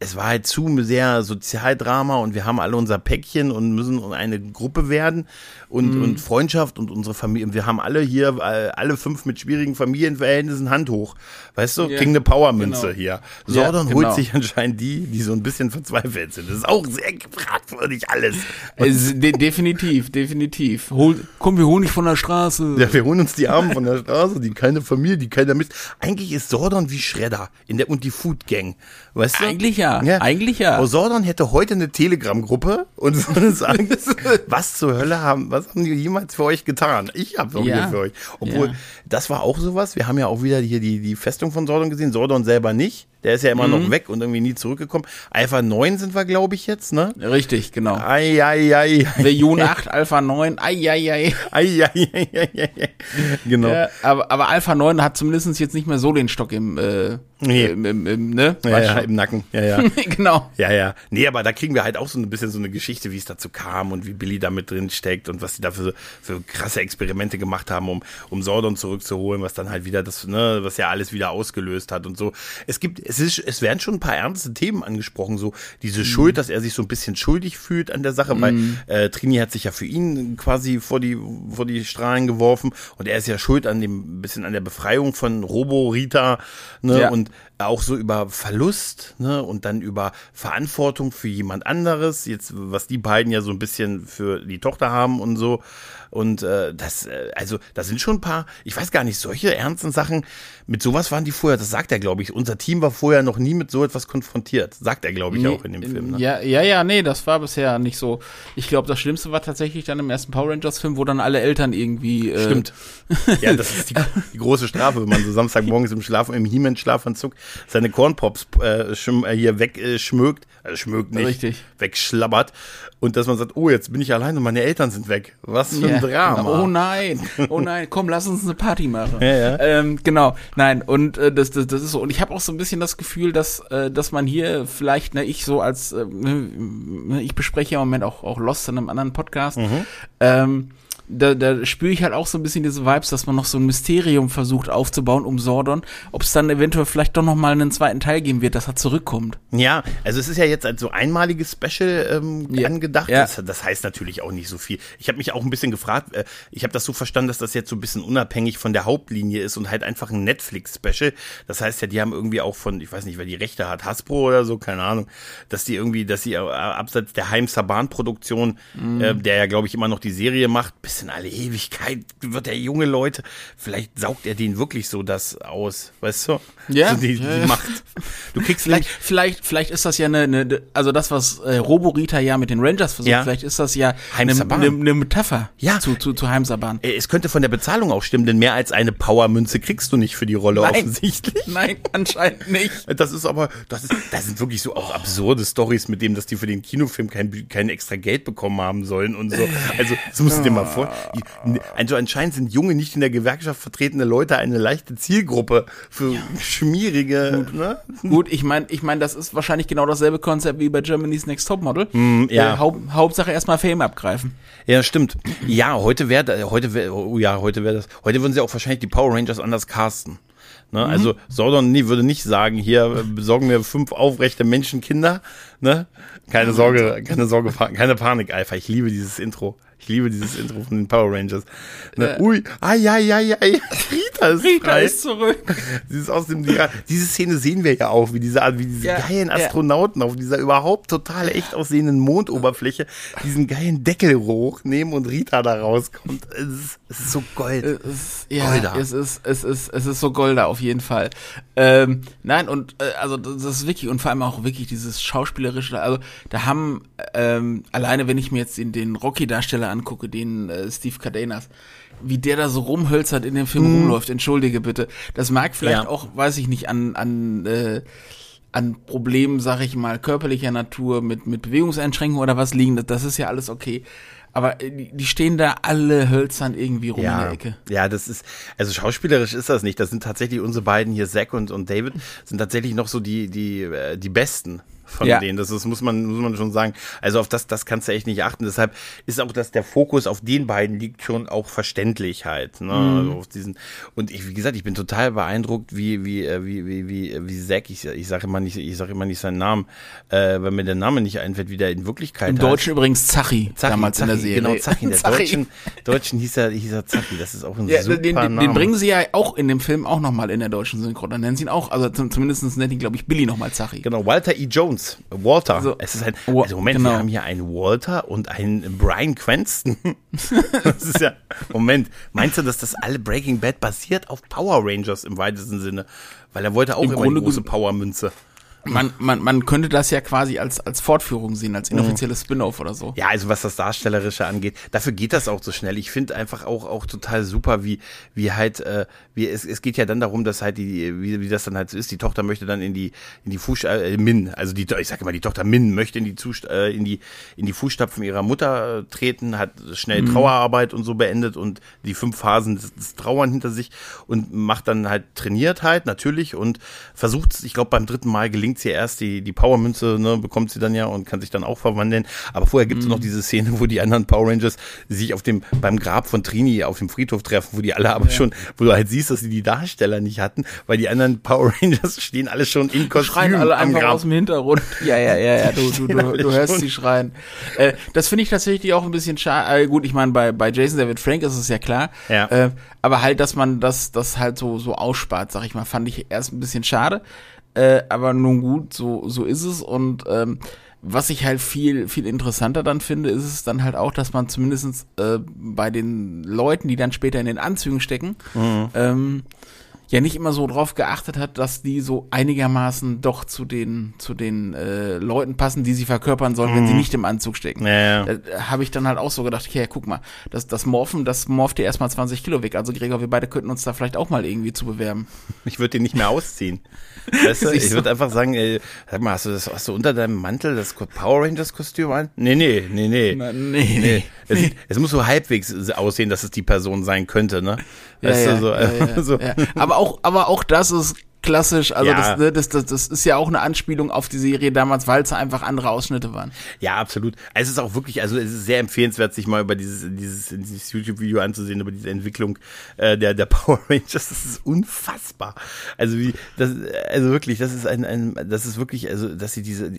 es war halt zu sehr Sozialdrama und wir haben alle unser Päckchen und müssen eine Gruppe werden und, mhm. und Freundschaft und unsere Familie. Wir haben alle hier, alle fünf mit schwierigen Familienverhältnissen Hand hoch. Weißt du, yeah. kriegen eine Powermünze genau. hier. Sordon ja, genau. holt sich anscheinend die, die so ein bisschen verzweifelt sind. Das ist auch sehr fragwürdig alles. De definitiv, definitiv. Hol, komm, wir holen dich von der Straße. Ja, wir holen uns die Armen von der Straße, die keine Familie, die keiner Mist. Eigentlich ist Sordon wie Schredder in der und die Food Gang. Weißt du? Eigentlich ja, ja. eigentlich ja. Oh, Sordon hätte heute eine Telegram-Gruppe und [laughs] würde sagen, [laughs] was zur Hölle haben, was haben die jemals für euch getan? Ich habe doch ja. für euch. Obwohl, ja. das war auch sowas. Wir haben ja auch wieder hier die, die Festung von Sordon gesehen. Sordon selber nicht. Der ist ja immer mhm. noch weg und irgendwie nie zurückgekommen. Alpha 9 sind wir, glaube ich, jetzt, ne? Richtig, genau. Ei, ei, ei. Version 8, Alpha 9, ei, ei, ei. Ei, ei, ei, ei, ei. Genau. Ja, aber, aber Alpha 9 hat zumindest jetzt nicht mehr so den Stock im, äh, nee. im, im, im, ne? Ja, ja, im Nacken. Ja, ja. [laughs] genau. Ja, ja. Nee, aber da kriegen wir halt auch so ein bisschen so eine Geschichte, wie es dazu kam und wie Billy da mit drin steckt und was sie da für, für krasse Experimente gemacht haben, um, um Sordon zurückzuholen, was dann halt wieder das, ne, was ja alles wieder ausgelöst hat und so. Es gibt, es ist, es werden schon ein paar ernste Themen angesprochen, so diese mhm. Schuld, dass er sich so ein bisschen schuldig fühlt an der Sache, mhm. weil äh, Trini hat sich ja für ihn quasi vor die vor die Strahlen geworfen und er ist ja schuld an dem bisschen an der Befreiung von Robo Rita, ne, ja. und auch so über Verlust, ne, und dann über Verantwortung für jemand anderes, jetzt was die beiden ja so ein bisschen für die Tochter haben und so. Und äh, das, äh, also, da sind schon ein paar, ich weiß gar nicht, solche ernsten Sachen, mit sowas waren die vorher, das sagt er, glaube ich. Unser Team war vorher noch nie mit so etwas konfrontiert. Sagt er, glaube ich, nee, auch in dem Film. Ne? Ja, ja, ja, nee, das war bisher nicht so. Ich glaube, das Schlimmste war tatsächlich dann im ersten Power Rangers-Film, wo dann alle Eltern irgendwie. Äh Stimmt. [laughs] ja, das ist die, die, große Strafe, wenn man so Samstagmorgens im Schlaf, im He-Man-Schlafanzug seine Cornpops äh, äh, hier wegschmögt, äh, schmögt nicht, Richtig. wegschlabbert. Und dass man sagt, oh, jetzt bin ich allein und meine Eltern sind weg. Was für ein ja, Drama. Oh nein, oh nein, komm, lass uns eine Party machen. Ja, ja. Ähm, genau, nein, und äh, das, das, das ist so. Und ich habe auch so ein bisschen das Gefühl, dass, äh, dass man hier vielleicht, ne, ich so als, äh, ne, ich bespreche ja im Moment auch, auch Lost in einem anderen Podcast, mhm. ähm, da, da spüre ich halt auch so ein bisschen diese Vibes, dass man noch so ein Mysterium versucht aufzubauen um Sordon, ob es dann eventuell vielleicht doch noch mal einen zweiten Teil geben wird, dass er zurückkommt. Ja, also es ist ja jetzt als so einmaliges Special ähm, ja. angedacht. Ja. Das, das, heißt natürlich auch nicht so viel. Ich habe mich auch ein bisschen gefragt, äh, ich habe das so verstanden, dass das jetzt so ein bisschen unabhängig von der Hauptlinie ist und halt einfach ein Netflix-Special. Das heißt ja, die haben irgendwie auch von, ich weiß nicht, wer die Rechte hat, Hasbro oder so, keine Ahnung, dass die irgendwie, dass sie äh, abseits der Heim Saban-Produktion, mhm. äh, der ja, glaube ich, immer noch die Serie macht, bis in alle Ewigkeit wird der junge Leute, vielleicht saugt er den wirklich so das aus, weißt du? Ja. So die, die Macht. Du kriegst vielleicht, vielleicht, vielleicht ist das ja eine, eine also das, was äh, Roborita ja mit den Rangers versucht, ja. vielleicht ist das ja eine, eine, eine Metapher ja. zu, zu, zu Heimsaban. Äh, es könnte von der Bezahlung auch stimmen, denn mehr als eine Powermünze kriegst du nicht für die Rolle Nein. offensichtlich. Nein, anscheinend nicht. [laughs] Das ist aber, das ist, das sind wirklich so auch absurde Stories mit dem, dass die für den Kinofilm kein, kein extra Geld bekommen haben sollen und so. Also, das musst du dir mal vor. Also anscheinend sind junge, nicht in der Gewerkschaft vertretene Leute eine leichte Zielgruppe für ja. schmierige. Gut, ne? Gut ich meine, ich mein, das ist wahrscheinlich genau dasselbe Konzept wie bei Germany's Next Topmodel. Mm, ja. Äh, Haupt, Hauptsache erstmal Fame abgreifen. Ja, stimmt. Ja, heute wäre, heute wäre, oh ja, heute wäre das. Heute würden sie auch wahrscheinlich die Power Rangers anders casten. Ne? Mhm. Also Sordon nie, würde nicht sagen, hier besorgen wir fünf aufrechte Menschenkinder. Ne? Keine Sorge, keine Sorge, keine Panik, Alpha. Ich liebe dieses Intro. Ich liebe dieses Intro von den Power Rangers. Ne? Äh. Ui, ai, ai, ai, ai, [laughs] Rita ist Rita frei. ist zurück. [laughs] Dieses aus dem, diese Szene sehen wir ja auch, wie diese, wie diese ja, geilen Astronauten ja. auf dieser überhaupt total echt aussehenden Mondoberfläche diesen geilen Deckel hochnehmen und Rita da rauskommt. Es ist, es ist so Gold. Es ist, ja, Golda. es ist, es ist, es ist so Golda auf jeden Fall. Ähm, nein, und äh, also das ist wirklich, und vor allem auch wirklich dieses schauspielerische, also da haben ähm, alleine, wenn ich mir jetzt den, den Rocky-Darsteller angucke, den äh, Steve Cardenas, wie der da so rumhölzert in dem Film mm. rumläuft, entschuldige bitte. Das mag vielleicht ja. auch, weiß ich nicht, an, an, äh, an Problemen, sag ich mal, körperlicher Natur mit, mit Bewegungseinschränkungen oder was liegen, das, das ist ja alles okay. Aber äh, die stehen da alle hölzern irgendwie rum ja, in der Ecke. Ja, das ist, also schauspielerisch ist das nicht. Das sind tatsächlich unsere beiden hier, Zack und, und David, sind tatsächlich noch so die, die, äh, die Besten von ja. denen. Das ist, muss man, muss man schon sagen. Also auf das, das kannst du echt nicht achten. Deshalb ist auch, dass der Fokus auf den beiden liegt schon auch verständlich halt. Ne? Mhm. Also auf diesen, und ich, wie gesagt, ich bin total beeindruckt, wie, wie, äh, wie, wie, wie, wie Zack, ich, ich sage immer nicht, ich sage immer nicht seinen Namen, äh, weil mir der Name nicht einfällt, wie der in Wirklichkeit Im Deutschen übrigens Zachi, Zachi, damals Zachi, in der Serie. Genau, Zachi. In der [laughs] Zachi. Deutschen, Deutschen hieß er, hieß er Zachi. Das ist auch ein ja, super den, den, Name. den bringen sie ja auch in dem Film auch nochmal in der deutschen Synchro. Dann nennen sie ihn auch, also zumindest nennen ihn, glaube ich, Billy nochmal Zachi. Genau, Walter E. Jones. Walter. Also, es ist ein, also Moment, genau. wir haben hier einen Walter und einen Brian Cranston. [laughs] das ist ja, Moment, meinst du, dass das alle Breaking Bad basiert auf Power Rangers im weitesten Sinne? Weil er wollte auch Im immer Grunde eine große Powermünze man, man, man könnte das ja quasi als, als Fortführung sehen, als inoffizielles mhm. Spin-off oder so. Ja, also was das Darstellerische angeht, dafür geht das auch so schnell. Ich finde einfach auch, auch total super, wie, wie halt, äh, wie es, es geht ja dann darum, dass halt die, wie, wie das dann halt so ist, die Tochter möchte dann in die, in die Fuß, äh, Min, also die, ich sag immer, die Tochter Min möchte in die, Zust äh, in die, in die Fußstapfen ihrer Mutter äh, treten, hat schnell mhm. Trauerarbeit und so beendet und die fünf Phasen des, des Trauern hinter sich und macht dann halt, trainiert halt, natürlich und versucht, ich glaube beim dritten Mal gelingt sie erst die, die Powermünze, ne, bekommt sie dann ja und kann sich dann auch verwandeln. Aber vorher gibt es mhm. noch diese Szene, wo die anderen Power Rangers sich auf dem, beim Grab von Trini auf dem Friedhof treffen, wo die alle aber ja. schon, wo du halt siehst, dass sie die Darsteller nicht hatten, weil die anderen Power [laughs] Rangers stehen alle schon in Kostüm. Schreien alle einfach Grab. aus dem Hintergrund. [laughs] Ja, ja, ja, ja, du, du, du, du hörst sie schreien. Äh, das finde ich tatsächlich auch ein bisschen schade. Äh, gut, ich meine, bei, bei Jason David Frank ist es ja klar. Ja. Äh, aber halt, dass man das, das halt so, so ausspart, sag ich mal, fand ich erst ein bisschen schade. Äh, aber nun gut, so, so ist es. Und ähm, was ich halt viel, viel interessanter dann finde, ist es dann halt auch, dass man zumindest äh, bei den Leuten, die dann später in den Anzügen stecken, mhm. ähm, ja nicht immer so drauf geachtet hat, dass die so einigermaßen doch zu den zu den äh, Leuten passen, die sie verkörpern sollen, mhm. wenn sie mhm. nicht im Anzug stecken. Ja, ja. Da habe ich dann halt auch so gedacht, okay, guck mal, das, das Morphen, das morpht dir erstmal 20 Kilo weg. Also Gregor, wir beide könnten uns da vielleicht auch mal irgendwie zu bewerben. Ich würde den nicht mehr ausziehen. Weißt du, [laughs] ich würde einfach sagen, ey, sag mal, hast du das, hast du unter deinem Mantel das Power Rangers Kostüm an? Nee, nee, nee, nee. Na, nee, nee. Es, nee. es, muss so halbwegs aussehen, dass es die Person sein könnte, ne? Weißt ja, du, so, ja, ja, so. Aber auch, aber auch das ist klassisch. Also ja. Ne, das, das, das ist ja auch eine Anspielung auf die Serie damals, weil es einfach andere Ausschnitte waren. Ja, absolut. Also es ist auch wirklich, also es ist sehr empfehlenswert, sich mal über dieses, dieses, dieses YouTube-Video anzusehen, über diese Entwicklung äh, der, der [laughs] Power Rangers. Das ist unfassbar. Also wie, das, also wirklich, das ist ein, ein das ist wirklich, also dass sie diese,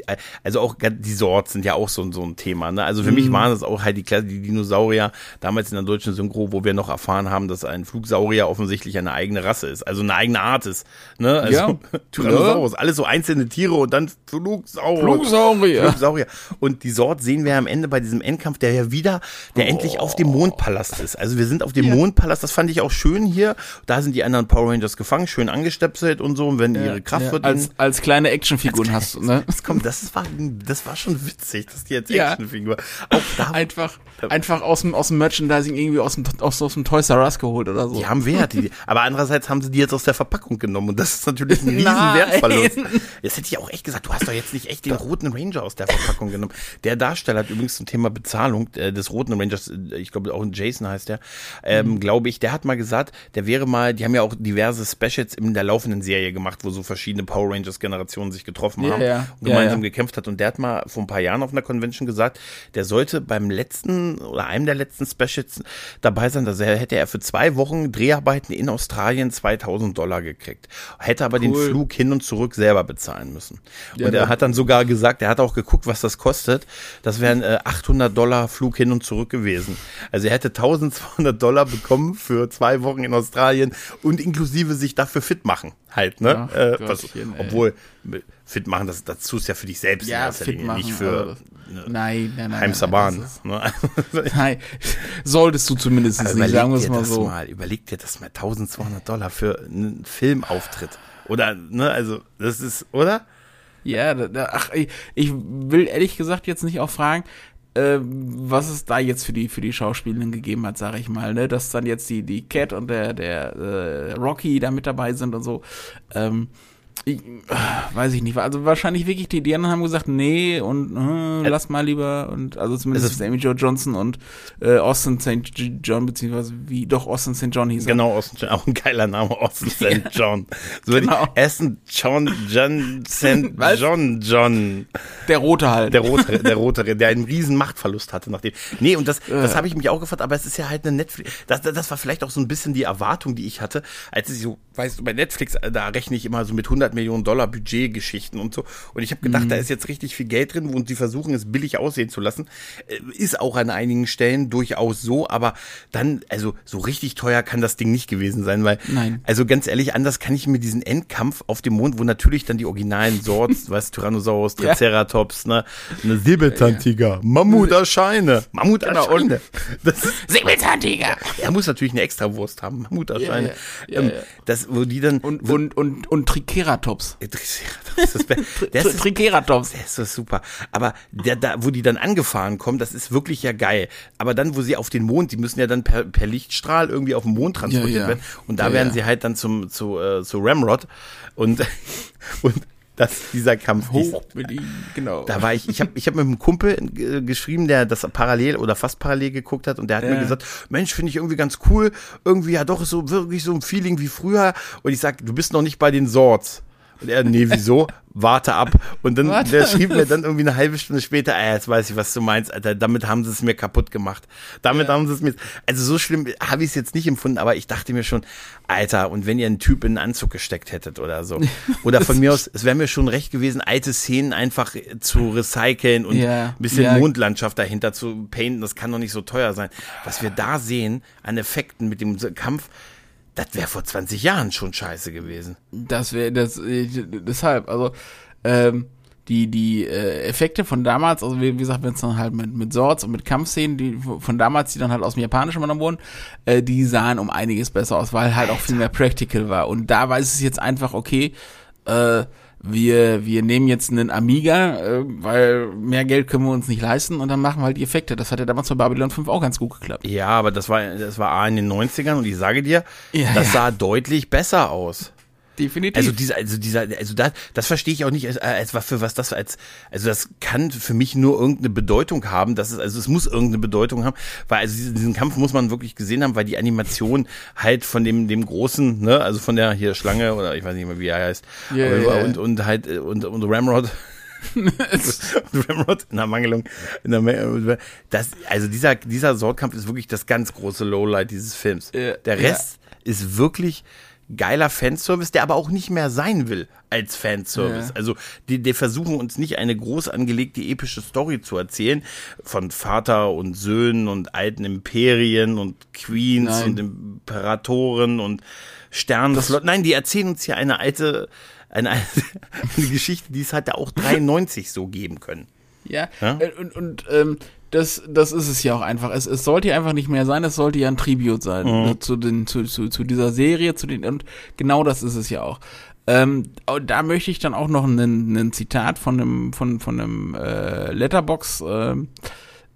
also auch die Sorts sind ja auch so, so ein Thema. Ne? Also für mhm. mich waren das auch halt die, die Dinosaurier damals in der deutschen Synchro, wo wir noch erfahren haben, dass ein Flugsaurier offensichtlich eine eigene Rasse ist, also eine eigene Art ist. Ne? Also ja. [laughs] Tyrannosaurus, alles so einzelne Tiere und dann Flugsaurus. Flugsaurier. Flugsaurier. Und die Sort sehen wir am Ende bei diesem Endkampf, der ja wieder, der oh. endlich auf dem Mondpalast ist. Also wir sind auf dem ja. Mondpalast, das fand ich auch schön hier. Da sind die anderen Power Rangers gefangen, schön angestöpselt und so, und wenn ja, ihre Kraft wird. Als, als kleine Actionfiguren hast du, ne? Das kommt, das war, das war schon witzig, dass die jetzt Actionfigur. Auch da. Einfach, einfach aus dem, aus dem Merchandising irgendwie aus dem, aus, aus dem Toys R Us geholt oder so. Die haben Wert, die, aber andererseits haben sie die jetzt aus der Verpackung genommen und das ist natürlich ein [laughs] riesen Wertverlust. Jetzt hätte ich auch echt gesagt, du hast doch jetzt nicht echt den roten Ranger aus der Verpackung genommen. Der Darsteller hat übrigens zum Thema Bezahlung äh, des roten Rangers, äh, ich glaube auch Jason heißt der, ähm, mhm. glaube ich, der hat mal gesagt, der wäre mal, die haben ja auch diverse Specials in der laufenden Serie gemacht, wo so verschiedene Power Rangers Generationen sich getroffen haben ja, und gemeinsam ja, gekämpft hat. Und der hat mal vor ein paar Jahren auf einer Convention gesagt, der sollte beim letzten oder einem der letzten Specials dabei sein. Also hätte er für zwei Wochen Dreharbeiten in Australien 2000 Dollar gekriegt. Hätte aber cool. den Flug hin und zurück selber bezahlen müssen. Ja, und er hat dann sogar gesagt, er hat auch geguckt, was das kostet. Das wären äh, 800 Dollar Flug hin und zurück gewesen. Also er hätte 1200 Dollar bekommen für zwei Wochen in Australien und inklusive sich dafür fit machen. Halt, ne? Äh, was, obwohl, fit machen, das, das tust ja für dich selbst ja, fit machen, nicht für ne, nein, nein, nein, Heimsabahn. Ne? [laughs] nein, solltest du zumindest also nicht, sagen wir es mal so. Mal, überleg dir das mal, 1200 Dollar für einen Filmauftritt. Oder, ne, also, das ist, oder? Ja, da, ach, ich, ich will ehrlich gesagt jetzt nicht auch fragen, äh, was es da jetzt für die für die Schauspielerin gegeben hat, sage ich mal, ne, dass dann jetzt die die Cat und der der äh, Rocky da mit dabei sind und so. Ähm, ich, weiß ich nicht. Also wahrscheinlich wirklich die, die anderen haben gesagt, nee und äh, lass mal lieber und also zumindest Amy Jo Johnson und äh, Austin St. John beziehungsweise wie doch Austin St. John hieß. Genau, Austin John, auch ein geiler Name, Austin [laughs] St. John. So genau. die Aston John John St. [laughs] John John. Der rote halt. Der rote, der rote, der einen riesen Machtverlust hatte nachdem. Nee, und das, das habe ich mich auch gefragt, aber es ist ja halt eine Netflix. Das, das war vielleicht auch so ein bisschen die Erwartung, die ich hatte, als ich so, weißt du, bei Netflix, da rechne ich immer so mit 100 Millionen Dollar Budgetgeschichten und so. Und ich habe gedacht, mhm. da ist jetzt richtig viel Geld drin und sie versuchen es billig aussehen zu lassen. Äh, ist auch an einigen Stellen durchaus so, aber dann, also so richtig teuer kann das Ding nicht gewesen sein, weil, Nein. also ganz ehrlich, anders kann ich mir diesen Endkampf auf dem Mond, wo natürlich dann die originalen Sorts, [laughs] was Tyrannosaurus, Triceratops, ne, eine Säbelzahntiger, ja. Mammuterscheine, [laughs] Mammuterscheine. Genau, [laughs] Säbelzahntiger. Er muss natürlich eine Extrawurst haben, Mammuterscheine. Ja, ja, ähm, das, wo die dann und und und, und Triceratops. Triceratops. Der [laughs] ist, Triceratops. Der ist so super. Aber der, da, wo die dann angefahren kommen, das ist wirklich ja geil. Aber dann, wo sie auf den Mond, die müssen ja dann per, per Lichtstrahl irgendwie auf den Mond transportiert ja, ja. werden. Und da ja, werden sie halt dann zum, zu, äh, zu Ramrod. Und, [laughs] und dass dieser Kampf Hoch genau. Da war ich, ich habe ich hab mit einem Kumpel äh, geschrieben, der das parallel oder fast parallel geguckt hat und der hat ja. mir gesagt, Mensch, finde ich irgendwie ganz cool, irgendwie ja doch so wirklich so ein Feeling wie früher und ich sag, du bist noch nicht bei den Swords. Und er, nee, wieso? Warte ab. Und dann, Warte. der schrieb mir dann irgendwie eine halbe Stunde später, ah, jetzt weiß ich, was du meinst, Alter, damit haben sie es mir kaputt gemacht. Damit ja. haben sie es mir, also so schlimm habe ich es jetzt nicht empfunden, aber ich dachte mir schon, Alter, und wenn ihr einen Typ in einen Anzug gesteckt hättet oder so. [laughs] Oder von mir aus, es wäre mir schon recht gewesen, alte Szenen einfach zu recyceln und ja. ein bisschen ja. Mondlandschaft dahinter zu painten, das kann doch nicht so teuer sein. Was wir da sehen an Effekten mit dem Kampf, das wäre vor 20 Jahren schon scheiße gewesen. Das wäre das deshalb, also ähm, die die äh, Effekte von damals, also wie, wie gesagt, wenn es dann halt mit mit Swords und mit Kampfszenen, die von damals, die dann halt aus dem Japanischen übernommen wurden, äh, die sahen um einiges besser aus, weil halt Alter. auch viel mehr practical war. Und da war es jetzt einfach okay. Äh, wir, wir nehmen jetzt einen Amiga, äh, weil mehr Geld können wir uns nicht leisten und dann machen wir halt die Effekte. Das hat ja damals bei Babylon 5 auch ganz gut geklappt. Ja, aber das war, das war A in den 90ern und ich sage dir, ja, das sah deutlich besser aus. Definitiv. Also dieser, also dieser, also das, das verstehe ich auch nicht als, als für was das als, also das kann für mich nur irgendeine Bedeutung haben. Das ist, also es muss irgendeine Bedeutung haben, weil also diesen, diesen Kampf muss man wirklich gesehen haben, weil die Animation halt von dem dem großen, ne, also von der hier Schlange oder ich weiß nicht mehr wie er heißt, yeah, yeah. und und halt und und Ramrod. [laughs] [laughs] Ramrod in der Mangelung, in der, das, also dieser, dieser Swordkampf ist wirklich das ganz große Lowlight dieses Films. Yeah, der Rest ist wirklich, geiler Fanservice, der aber auch nicht mehr sein will als Fanservice. Ja. Also die, die versuchen uns nicht eine groß angelegte epische Story zu erzählen von Vater und Söhnen und alten Imperien und Queens Nein. und Imperatoren und Sternenflotten. Nein, die erzählen uns hier eine alte, eine, alte, [laughs] eine Geschichte, die es halt auch [laughs] 93 so geben können. Ja, ja? Äh, und, und ähm, das, das ist es ja auch einfach. Es, es sollte einfach nicht mehr sein, es sollte ja ein Tribute sein mhm. ne, zu, den, zu, zu, zu dieser Serie, zu den, und genau das ist es ja auch. Ähm, da möchte ich dann auch noch ein Zitat von einem, von, von einem äh, Letterbox, äh,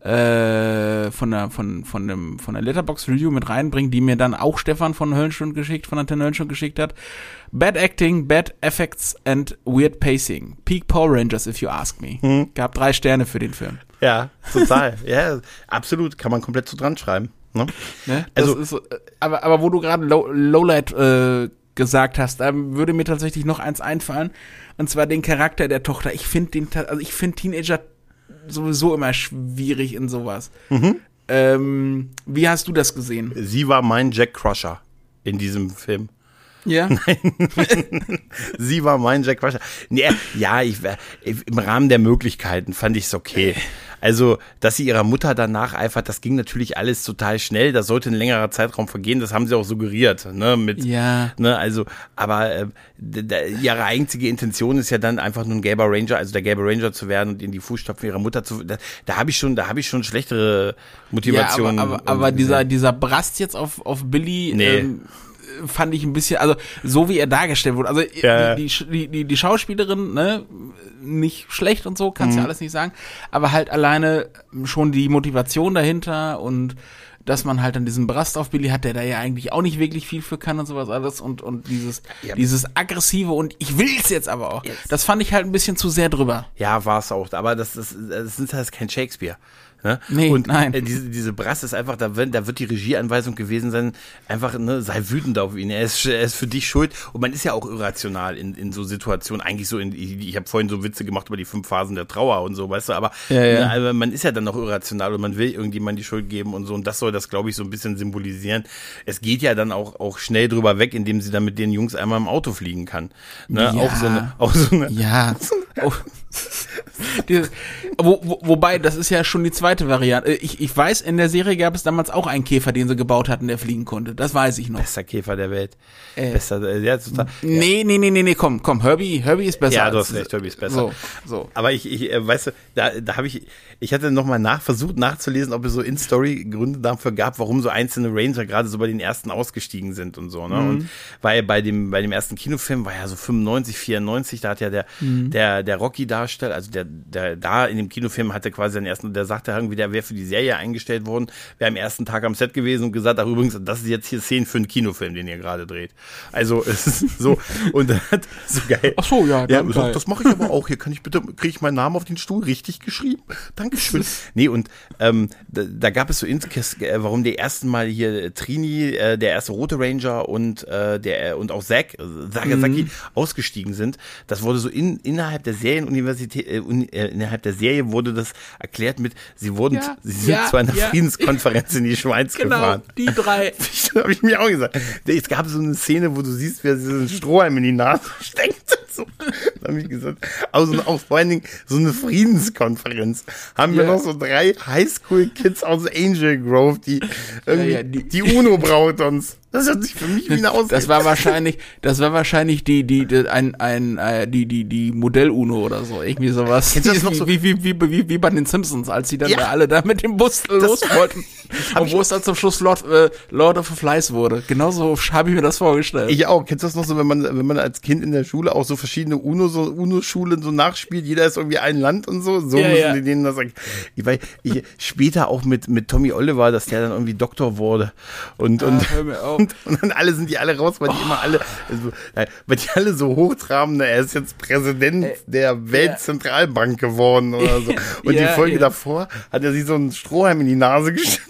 äh, von der von von dem von der Letterbox Review mit reinbringen, die mir dann auch Stefan von Höllenstund geschickt, von Antenne Höllenstund geschickt hat. Bad Acting, Bad Effects and Weird Pacing. Peak Power Rangers, if you ask me. Mhm. Gab drei Sterne für den Film. Ja, total. [laughs] ja, absolut. Kann man komplett so dran schreiben. Ne? Ne? Also, ist, aber, aber wo du gerade Low, Lowlight äh, gesagt hast, da würde mir tatsächlich noch eins einfallen. Und zwar den Charakter der Tochter. Ich finde den, also ich finde Teenager sowieso immer schwierig in sowas. Mhm. Ähm, wie hast du das gesehen? Sie war mein Jack Crusher in diesem Film. Ja. [laughs] Nein. Sie war mein Jack Crusher. Nee, ja, ich, im Rahmen der Möglichkeiten fand ich es okay. Also, dass sie ihrer Mutter danach eifert, das ging natürlich alles total schnell. Das sollte ein längerer Zeitraum vergehen. Das haben sie auch suggeriert, ne? Mit, ja. Ne, also, aber äh, ihre einzige Intention ist ja dann einfach nur ein gelber Ranger, also der gelbe Ranger zu werden und in die Fußstapfen ihrer Mutter zu. Da, da habe ich schon, da habe ich schon schlechtere Motivationen. Ja, aber, aber, aber dieser dieser Brast jetzt auf auf Billy. Nee. Ähm, fand ich ein bisschen, also so wie er dargestellt wurde. Also ja. die, die, die, die Schauspielerin, ne, nicht schlecht und so, kannst mhm. ja alles nicht sagen, aber halt alleine schon die Motivation dahinter und dass man halt dann diesen Brast auf Billy hat, der da ja eigentlich auch nicht wirklich viel für kann und sowas alles und, und dieses, ja. dieses aggressive und ich will's jetzt aber auch. Yes. Das fand ich halt ein bisschen zu sehr drüber. Ja, war es auch, aber das, das, das ist halt kein Shakespeare. Ne? Nee, und nein. Äh, diese, diese Brass ist einfach, da wird, da wird die Regieanweisung gewesen sein, einfach, ne, sei wütend auf ihn. Er ist, er ist für dich schuld. Und man ist ja auch irrational in, in so Situationen. Eigentlich so in, ich, ich habe vorhin so Witze gemacht über die fünf Phasen der Trauer und so, weißt du, aber ja, ja. Ne, man ist ja dann noch irrational und man will irgendjemand die Schuld geben und so. Und das soll das, glaube ich, so ein bisschen symbolisieren. Es geht ja dann auch, auch schnell drüber weg, indem sie dann mit den Jungs einmal im Auto fliegen kann. Ne? Ja. Auch so eine, auch so eine. Ja. So [laughs] eine, die, wo, wo, wobei, das ist ja schon die zweite Variante. Ich, ich weiß, in der Serie gab es damals auch einen Käfer, den sie gebaut hatten, der fliegen konnte. Das weiß ich noch. Bester Käfer der Welt. Äh, Bester, äh, ja, total, nee, nee, nee, nee, nee, komm, komm, Herbie, Herbie ist besser. Ja, du hast recht, Herbie ist besser. So, so. Aber ich, ich äh, weißt du, da, da habe ich, ich hatte nochmal nach, versucht nachzulesen, ob es so In-Story Gründe dafür gab, warum so einzelne Ranger gerade so bei den ersten ausgestiegen sind und so, ne? Mhm. Und weil bei dem, bei dem ersten Kinofilm war ja so 95, 94, da hat ja der, mhm. der, der Rocky-Darsteller, also der, der da in dem Kinofilm hatte quasi seinen ersten, der sagte irgendwie, der wäre für die Serie eingestellt worden, wäre am ersten Tag am Set gewesen und gesagt, ach übrigens, das ist jetzt hier Szenen für einen Kinofilm, den ihr gerade dreht. Also [laughs] es ist so und dann hat so geil. Ach so, ja, ja so, das mache ich aber auch. Hier kann ich bitte, kriege ich meinen Namen auf den Stuhl richtig geschrieben? [laughs] Dankeschön. [laughs] nee, und ähm, da, da gab es so Inskes, äh, warum die ersten Mal hier Trini, äh, der erste rote Ranger und äh, der und auch Zack, äh, Sagasaki mhm. ausgestiegen sind. Das wurde so in, innerhalb der Serienuniversität, äh, äh, innerhalb der Serie wurde das erklärt mit, sie wurden, ja, sie sind ja, zu einer ja. Friedenskonferenz in die [laughs] Schweiz genau, gefahren. die drei. [laughs] Das habe ich mir auch gesagt. Es gab so eine Szene, wo du siehst, wer so einen Strohhalm in die Nase steckt. So. [laughs] Da habe ich gesagt, also auch vor allen Dingen so eine Friedenskonferenz. Haben wir noch so drei Highschool-Kids aus Angel Grove, die irgendwie, die, die UNO uns. Das hört sich für mich wie eine Ausrede. Das war wahrscheinlich, das war wahrscheinlich die, die, die ein, ein, äh, die, die, die Modell-UNO oder so, irgendwie sowas. Kennst du das noch so? Wie, wie, wie, wie, wie bei den Simpsons, als sie dann ja. da alle da mit dem Bus das los wollten. Und wo es dann zum Schluss Lord, äh, Lord of the Flies wurde. Genauso habe ich mir das vorgestellt. Ich auch. Kennst du das noch so, wenn man, wenn man als Kind in der Schule auch so verschiedene UNO, so UNO-Schulen so nachspielt, jeder ist irgendwie ein Land und so, so ja, müssen ja. die denen das sagen. Ich, weil ich, später auch mit, mit Tommy Oliver, dass der dann irgendwie Doktor wurde. Und, ah, und, und, dann alle sind die alle raus, weil die oh. immer alle, also, weil die alle so hochtraben, er ist jetzt Präsident äh, der Weltzentralbank geworden oder so. [laughs] Und ja, die Folge ja. davor hat er sich so einen Strohhalm in die Nase [laughs] gesteckt.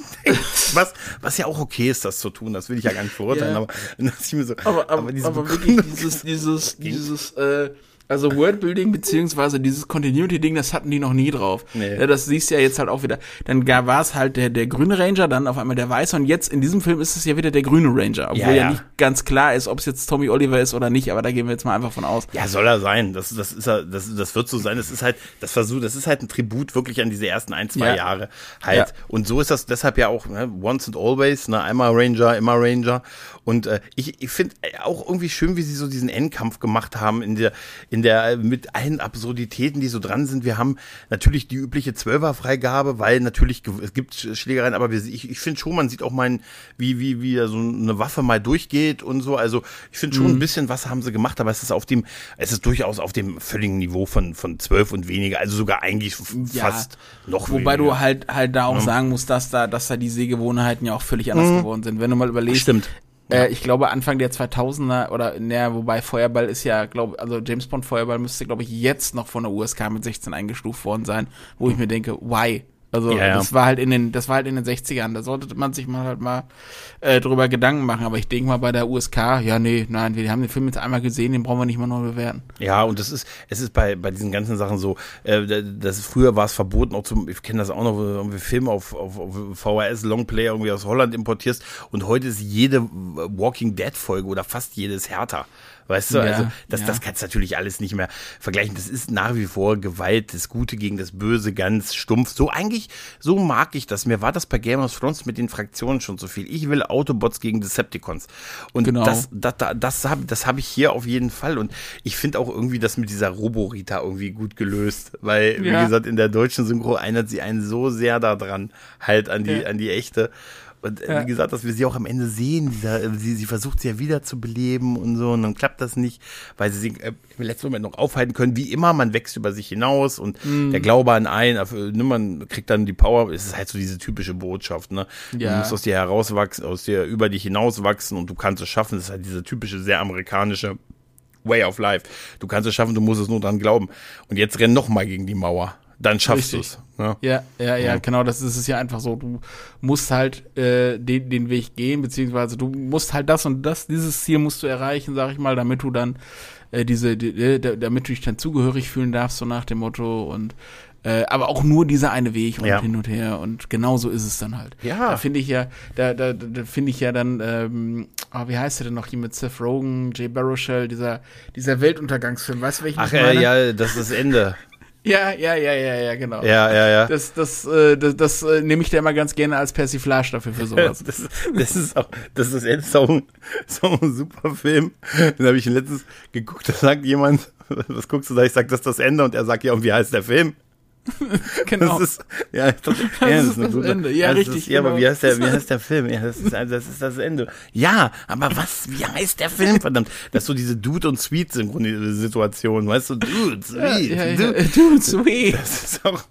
Was, was ja auch okay ist, das zu tun, das will ich ja gar nicht verurteilen, aber, [laughs] so, aber, aber, aber, aber wirklich dieses, dieses, dieses, äh, also Worldbuilding beziehungsweise dieses Continuity-Ding, das hatten die noch nie drauf. Nee. Ja, das siehst du ja jetzt halt auch wieder. Dann war es halt der, der grüne Ranger, dann auf einmal der weiße und jetzt in diesem Film ist es ja wieder der grüne Ranger. Obwohl ja, ja. ja nicht ganz klar ist, ob es jetzt Tommy Oliver ist oder nicht, aber da gehen wir jetzt mal einfach von aus. Ja, soll er sein. Das, das ist das, das wird so sein. Das ist halt, das Versuch, das ist halt ein Tribut wirklich an diese ersten ein, zwei ja. Jahre halt. Und so ist das deshalb ja auch, ne, once and always, ne, einmal Ranger, immer Ranger. Und äh, ich, ich finde auch irgendwie schön, wie sie so diesen Endkampf gemacht haben in der, in der, mit allen Absurditäten, die so dran sind. Wir haben natürlich die übliche Zwölferfreigabe, weil natürlich es gibt Schlägereien, aber wir, ich, ich finde schon, man sieht auch mal, wie, wie, wie so eine Waffe mal durchgeht und so. Also ich finde schon mhm. ein bisschen, was haben sie gemacht, aber es ist auf dem, es ist durchaus auf dem völligen Niveau von, von zwölf und weniger, also sogar eigentlich ja, fast noch Wobei weniger. du halt, halt da auch ja. sagen musst, dass da, dass da die Sehgewohnheiten ja auch völlig anders mhm. geworden sind. Wenn du mal überlegst, Stimmt. Äh, ich glaube Anfang der 2000er oder naja, wobei Feuerball ist ja, glaube also James Bond Feuerball müsste glaube ich jetzt noch von der USK mit 16 eingestuft worden sein, wo ich mir denke, why? Also ja, das war halt in den, das war halt in den 60ern. Da sollte man sich mal halt mal äh, drüber Gedanken machen. Aber ich denke mal bei der USK, ja, nee, nein, wir haben den Film jetzt einmal gesehen, den brauchen wir nicht mal neu bewerten. Ja, und das ist, es ist bei, bei diesen ganzen Sachen so, äh, das früher war es verboten, auch zum, ich kenne das auch noch, wenn wir Filme auf, auf, auf VHS Longplayer irgendwie aus Holland importierst und heute ist jede Walking Dead Folge oder fast jedes härter. Weißt du, ja, also das, ja. das kannst du natürlich alles nicht mehr vergleichen. Das ist nach wie vor Gewalt, das Gute gegen das Böse, ganz stumpf. So eigentlich, so mag ich das. Mir war das bei Game of Thrones mit den Fraktionen schon zu viel. Ich will Autobots gegen Decepticons. Und genau. das, das, das, habe das hab ich hier auf jeden Fall. Und ich finde auch irgendwie das mit dieser Roborita irgendwie gut gelöst. Weil, wie gesagt, in der deutschen Synchro erinnert sie einen so sehr daran, halt an die, an die echte. Und äh, ja. wie gesagt, dass wir sie auch am Ende sehen, dieser, äh, sie, sie versucht sie ja wieder zu beleben und so, und dann klappt das nicht, weil sie sich äh, im letzten Moment noch aufhalten können. Wie immer, man wächst über sich hinaus und mm. der Glaube an einen, ne, man kriegt dann die Power, es ist halt so diese typische Botschaft, ne? Ja. Du musst aus dir herauswachsen, aus dir über dich hinauswachsen und du kannst es schaffen. Das ist halt diese typische, sehr amerikanische Way of Life. Du kannst es schaffen, du musst es nur dran glauben. Und jetzt renn noch mal gegen die Mauer dann schaffst du es. Ja. ja, ja, ja, genau. Das ist es ja einfach so. Du musst halt äh, den, den Weg gehen, beziehungsweise du musst halt das und das, dieses Ziel musst du erreichen, sag ich mal, damit du dann äh, diese, die, äh, damit du dich dann zugehörig fühlen darfst, so nach dem Motto und äh, aber auch nur dieser eine Weg und ja. hin und her und genau so ist es dann halt. Ja. Da finde ich ja, da, da, da finde ich ja dann, ähm, oh, wie heißt der denn noch hier mit Seth Rogen, Jay Baruchel, dieser, dieser Weltuntergangsfilm, weißt du welchen Ach äh, ja, das ist das Ende. Ja, ja, ja, ja, ja, genau. Ja, ja, ja. Das, das, äh, das, das äh, nehme ich da immer ganz gerne als Persiflage dafür für sowas. [laughs] das, das ist auch, das ist jetzt so ein, so ein super Film. Den habe ich letztens geguckt, da sagt jemand, [laughs] was guckst du da? Ich sag, das ist das Ende und er sagt, ja, und wie heißt der Film? [laughs] genau. Das ist, ja, das, das, [laughs] ja, das ist, das gute, Ende. Ja, richtig. Ist, ja, genau. aber wie heißt der, [laughs] wie heißt der Film? Ja, das ist, also, das ist das Ende. Ja, aber was, wie heißt der Film? Verdammt. Das ist so diese Dude und Sweet Situation, weißt du? Dude, Sweet. Ja, ja, Dude. Dude, Sweet. Das ist auch,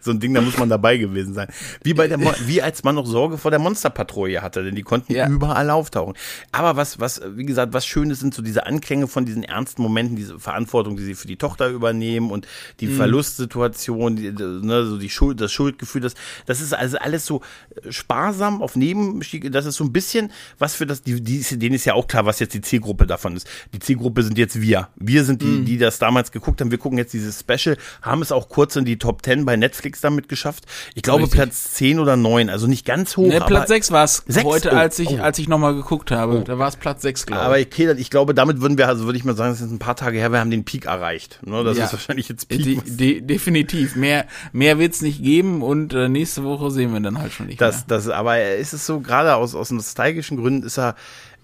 so ein Ding, da muss man dabei gewesen sein. Wie bei der, Mo wie als man noch Sorge vor der Monsterpatrouille hatte, denn die konnten ja. überall auftauchen. Aber was, was, wie gesagt, was Schönes sind so diese Anklänge von diesen ernsten Momenten, diese Verantwortung, die sie für die Tochter übernehmen und die mhm. Verlustsituation, die, ne, so die Schuld, das Schuldgefühl, das, das ist also alles so sparsam auf Nebenstieg, das ist so ein bisschen was für das, die, die, denen ist ja auch klar, was jetzt die Zielgruppe davon ist. Die Zielgruppe sind jetzt wir. Wir sind die, mhm. die das damals geguckt haben. Wir gucken jetzt dieses Special, haben es auch kurz in die Top Ten bei Netflix damit geschafft. Ich glaube Richtig. Platz 10 oder 9, also nicht ganz hoch. Nee, Platz 6 war es heute, oh, als ich, oh. als ich nochmal geguckt habe. Oh. Da war es Platz 6, glaube ich. Aber okay, ich glaube, damit würden wir, also würde ich mal sagen, das ist ein paar Tage her, wir haben den Peak erreicht. Ne, das ja. ist wahrscheinlich jetzt Peak. De de definitiv. Mehr, mehr wird es nicht geben und äh, nächste Woche sehen wir dann halt schon nicht das, mehr. Das, aber ist es so, gerade aus, aus nostalgischen Gründen ist er,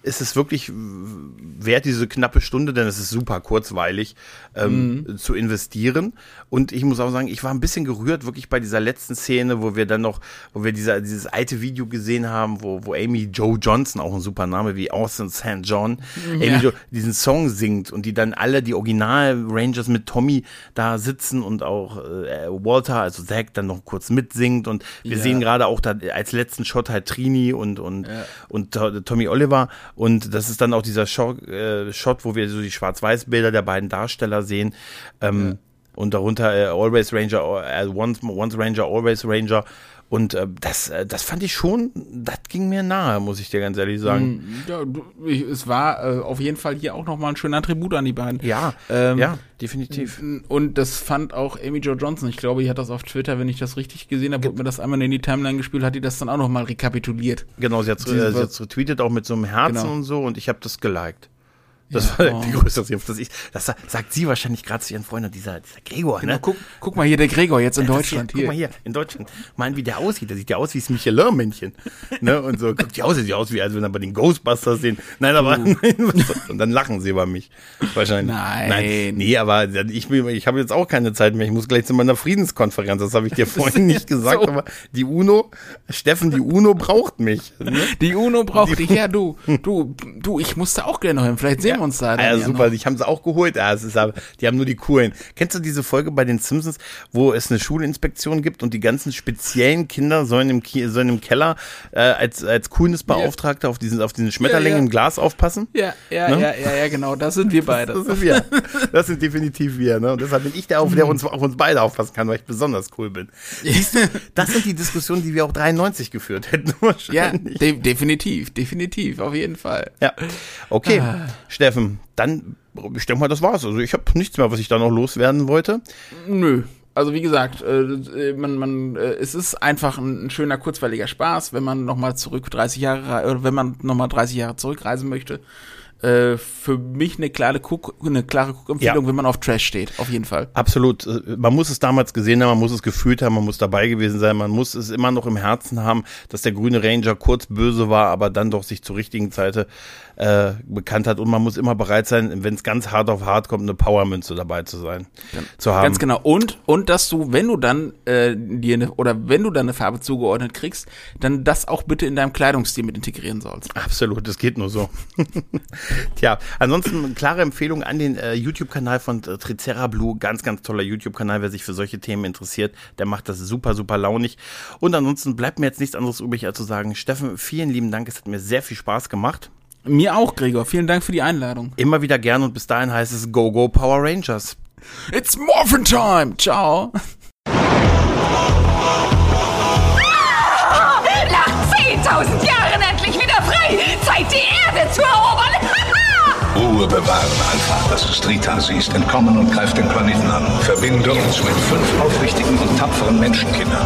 ist es wirklich wert, diese knappe Stunde, denn es ist super kurzweilig, ähm, mhm. zu investieren. Und ich muss auch sagen, ich war ein bisschen gerührt, wirklich bei dieser letzten Szene, wo wir dann noch, wo wir dieser, dieses alte Video gesehen haben, wo, wo Amy Joe Johnson, auch ein super Name wie Austin St. John, ja. Amy Joe, diesen Song singt und die dann alle, die Original-Rangers mit Tommy da sitzen und auch äh, Walter, also Zack, dann noch kurz mitsingt. Und wir ja. sehen gerade auch da als letzten Shot halt Trini und, und, ja. und Tommy Oliver. Und das ist dann auch dieser Shot, äh, Shot wo wir so die Schwarz-Weiß-Bilder der beiden Darsteller sehen. Ähm, ja. Und darunter äh, Always Ranger, äh, once, once Ranger, Always Ranger. Und äh, das, äh, das fand ich schon, das ging mir nahe, muss ich dir ganz ehrlich sagen. Mm, ja, ich, es war äh, auf jeden Fall hier auch nochmal ein schöner Tribut an die beiden. Ja, ähm, ja, definitiv. Und das fand auch Amy Jo Johnson. Ich glaube, die hat das auf Twitter, wenn ich das richtig gesehen habe, wurde mir das einmal in die Timeline gespielt, hat die das dann auch nochmal rekapituliert. Genau, sie hat es retweetet auch mit so einem Herzen genau. und so und ich habe das geliked. Das ja, war oh. die größte. Das, ich, das sagt sie wahrscheinlich gerade zu ihren Freunden, dieser, dieser Gregor, genau, ne? Guck, guck mal hier, der Gregor jetzt in Deutschland. Hier, hier. Guck mal hier, in Deutschland. Mal, wie der aussieht. Der sieht ja aus wie das Michelin-Männchen. ne? Und so, guckt ja aus, sieht ja aus wie, als wenn er bei den Ghostbusters sehen. Nein, aber, uh. [laughs] und dann lachen sie über mich. Wahrscheinlich. Nein. Nein. Nee, aber ich, ich habe jetzt auch keine Zeit mehr. Ich muss gleich zu meiner Friedenskonferenz. Das habe ich dir [laughs] vorhin nicht gesagt, so. aber die UNO, Steffen, die UNO braucht mich. Ne? Die UNO braucht dich. Ja, du, du, du, ich musste auch gerne noch hin. Vielleicht sehen ja. wir uns da. Ja, super. Ich haben sie auch geholt. Ja, es ist aber, die haben nur die coolen. Kennst du diese Folge bei den Simpsons, wo es eine Schulinspektion gibt und die ganzen speziellen Kinder sollen im, sollen im Keller äh, als, als Coolness-Beauftragter auf diesen, auf diesen Schmetterling ja, ja. im Glas aufpassen? Ja, ja, ne? ja, ja, ja, genau. Das sind wir beide. Das, das sind wir. Das sind definitiv wir. Ne? Und deshalb bin ich der, auf der uns, auf uns beide aufpassen kann, weil ich besonders cool bin. Siehst du, das sind die Diskussionen, die wir auch 93 geführt hätten. Ja, de definitiv, definitiv, auf jeden Fall. Ja. Okay, ah. Steffen, dann, ich denke mal, das war's. Also ich habe nichts mehr, was ich da noch loswerden wollte. Nö. Also wie gesagt, äh, man, man, äh, es ist einfach ein, schöner kurzweiliger Spaß, wenn man nochmal zurück 30 Jahre, wenn man nochmal 30 Jahre zurückreisen möchte. Äh, für mich eine klare Cook, eine klare Cook-Empfehlung, ja. wenn man auf Trash steht, auf jeden Fall. Absolut. Äh, man muss es damals gesehen haben, man muss es gefühlt haben, man muss dabei gewesen sein, man muss es immer noch im Herzen haben, dass der grüne Ranger kurz böse war, aber dann doch sich zur richtigen Zeit äh, bekannt hat und man muss immer bereit sein, wenn es ganz hart auf hart kommt, eine Powermünze dabei zu sein, ja. zu haben. Ganz genau. Und und dass du, wenn du dann äh, dir eine, oder wenn du dann eine Farbe zugeordnet kriegst, dann das auch bitte in deinem Kleidungsstil mit integrieren sollst. Absolut, das geht nur so. [laughs] Tja, ansonsten klare Empfehlung an den äh, YouTube-Kanal von äh, Tricera Blue, ganz ganz toller YouTube-Kanal, wer sich für solche Themen interessiert, der macht das super super launig. Und ansonsten bleibt mir jetzt nichts anderes übrig als zu sagen, Steffen, vielen lieben Dank, es hat mir sehr viel Spaß gemacht. Mir auch, Gregor. Vielen Dank für die Einladung. Immer wieder gern und bis dahin heißt es Go Go Power Rangers. It's Morphin Time. Ciao. Nach 10.000 Jahren endlich wieder frei. Zeit, die Erde zu erobern. Ruhe bewahren, Alpha. Das ist Rita. Sie ist entkommen und greift den Planeten an. Verbinde uns mit fünf aufrichtigen und tapferen Menschenkindern.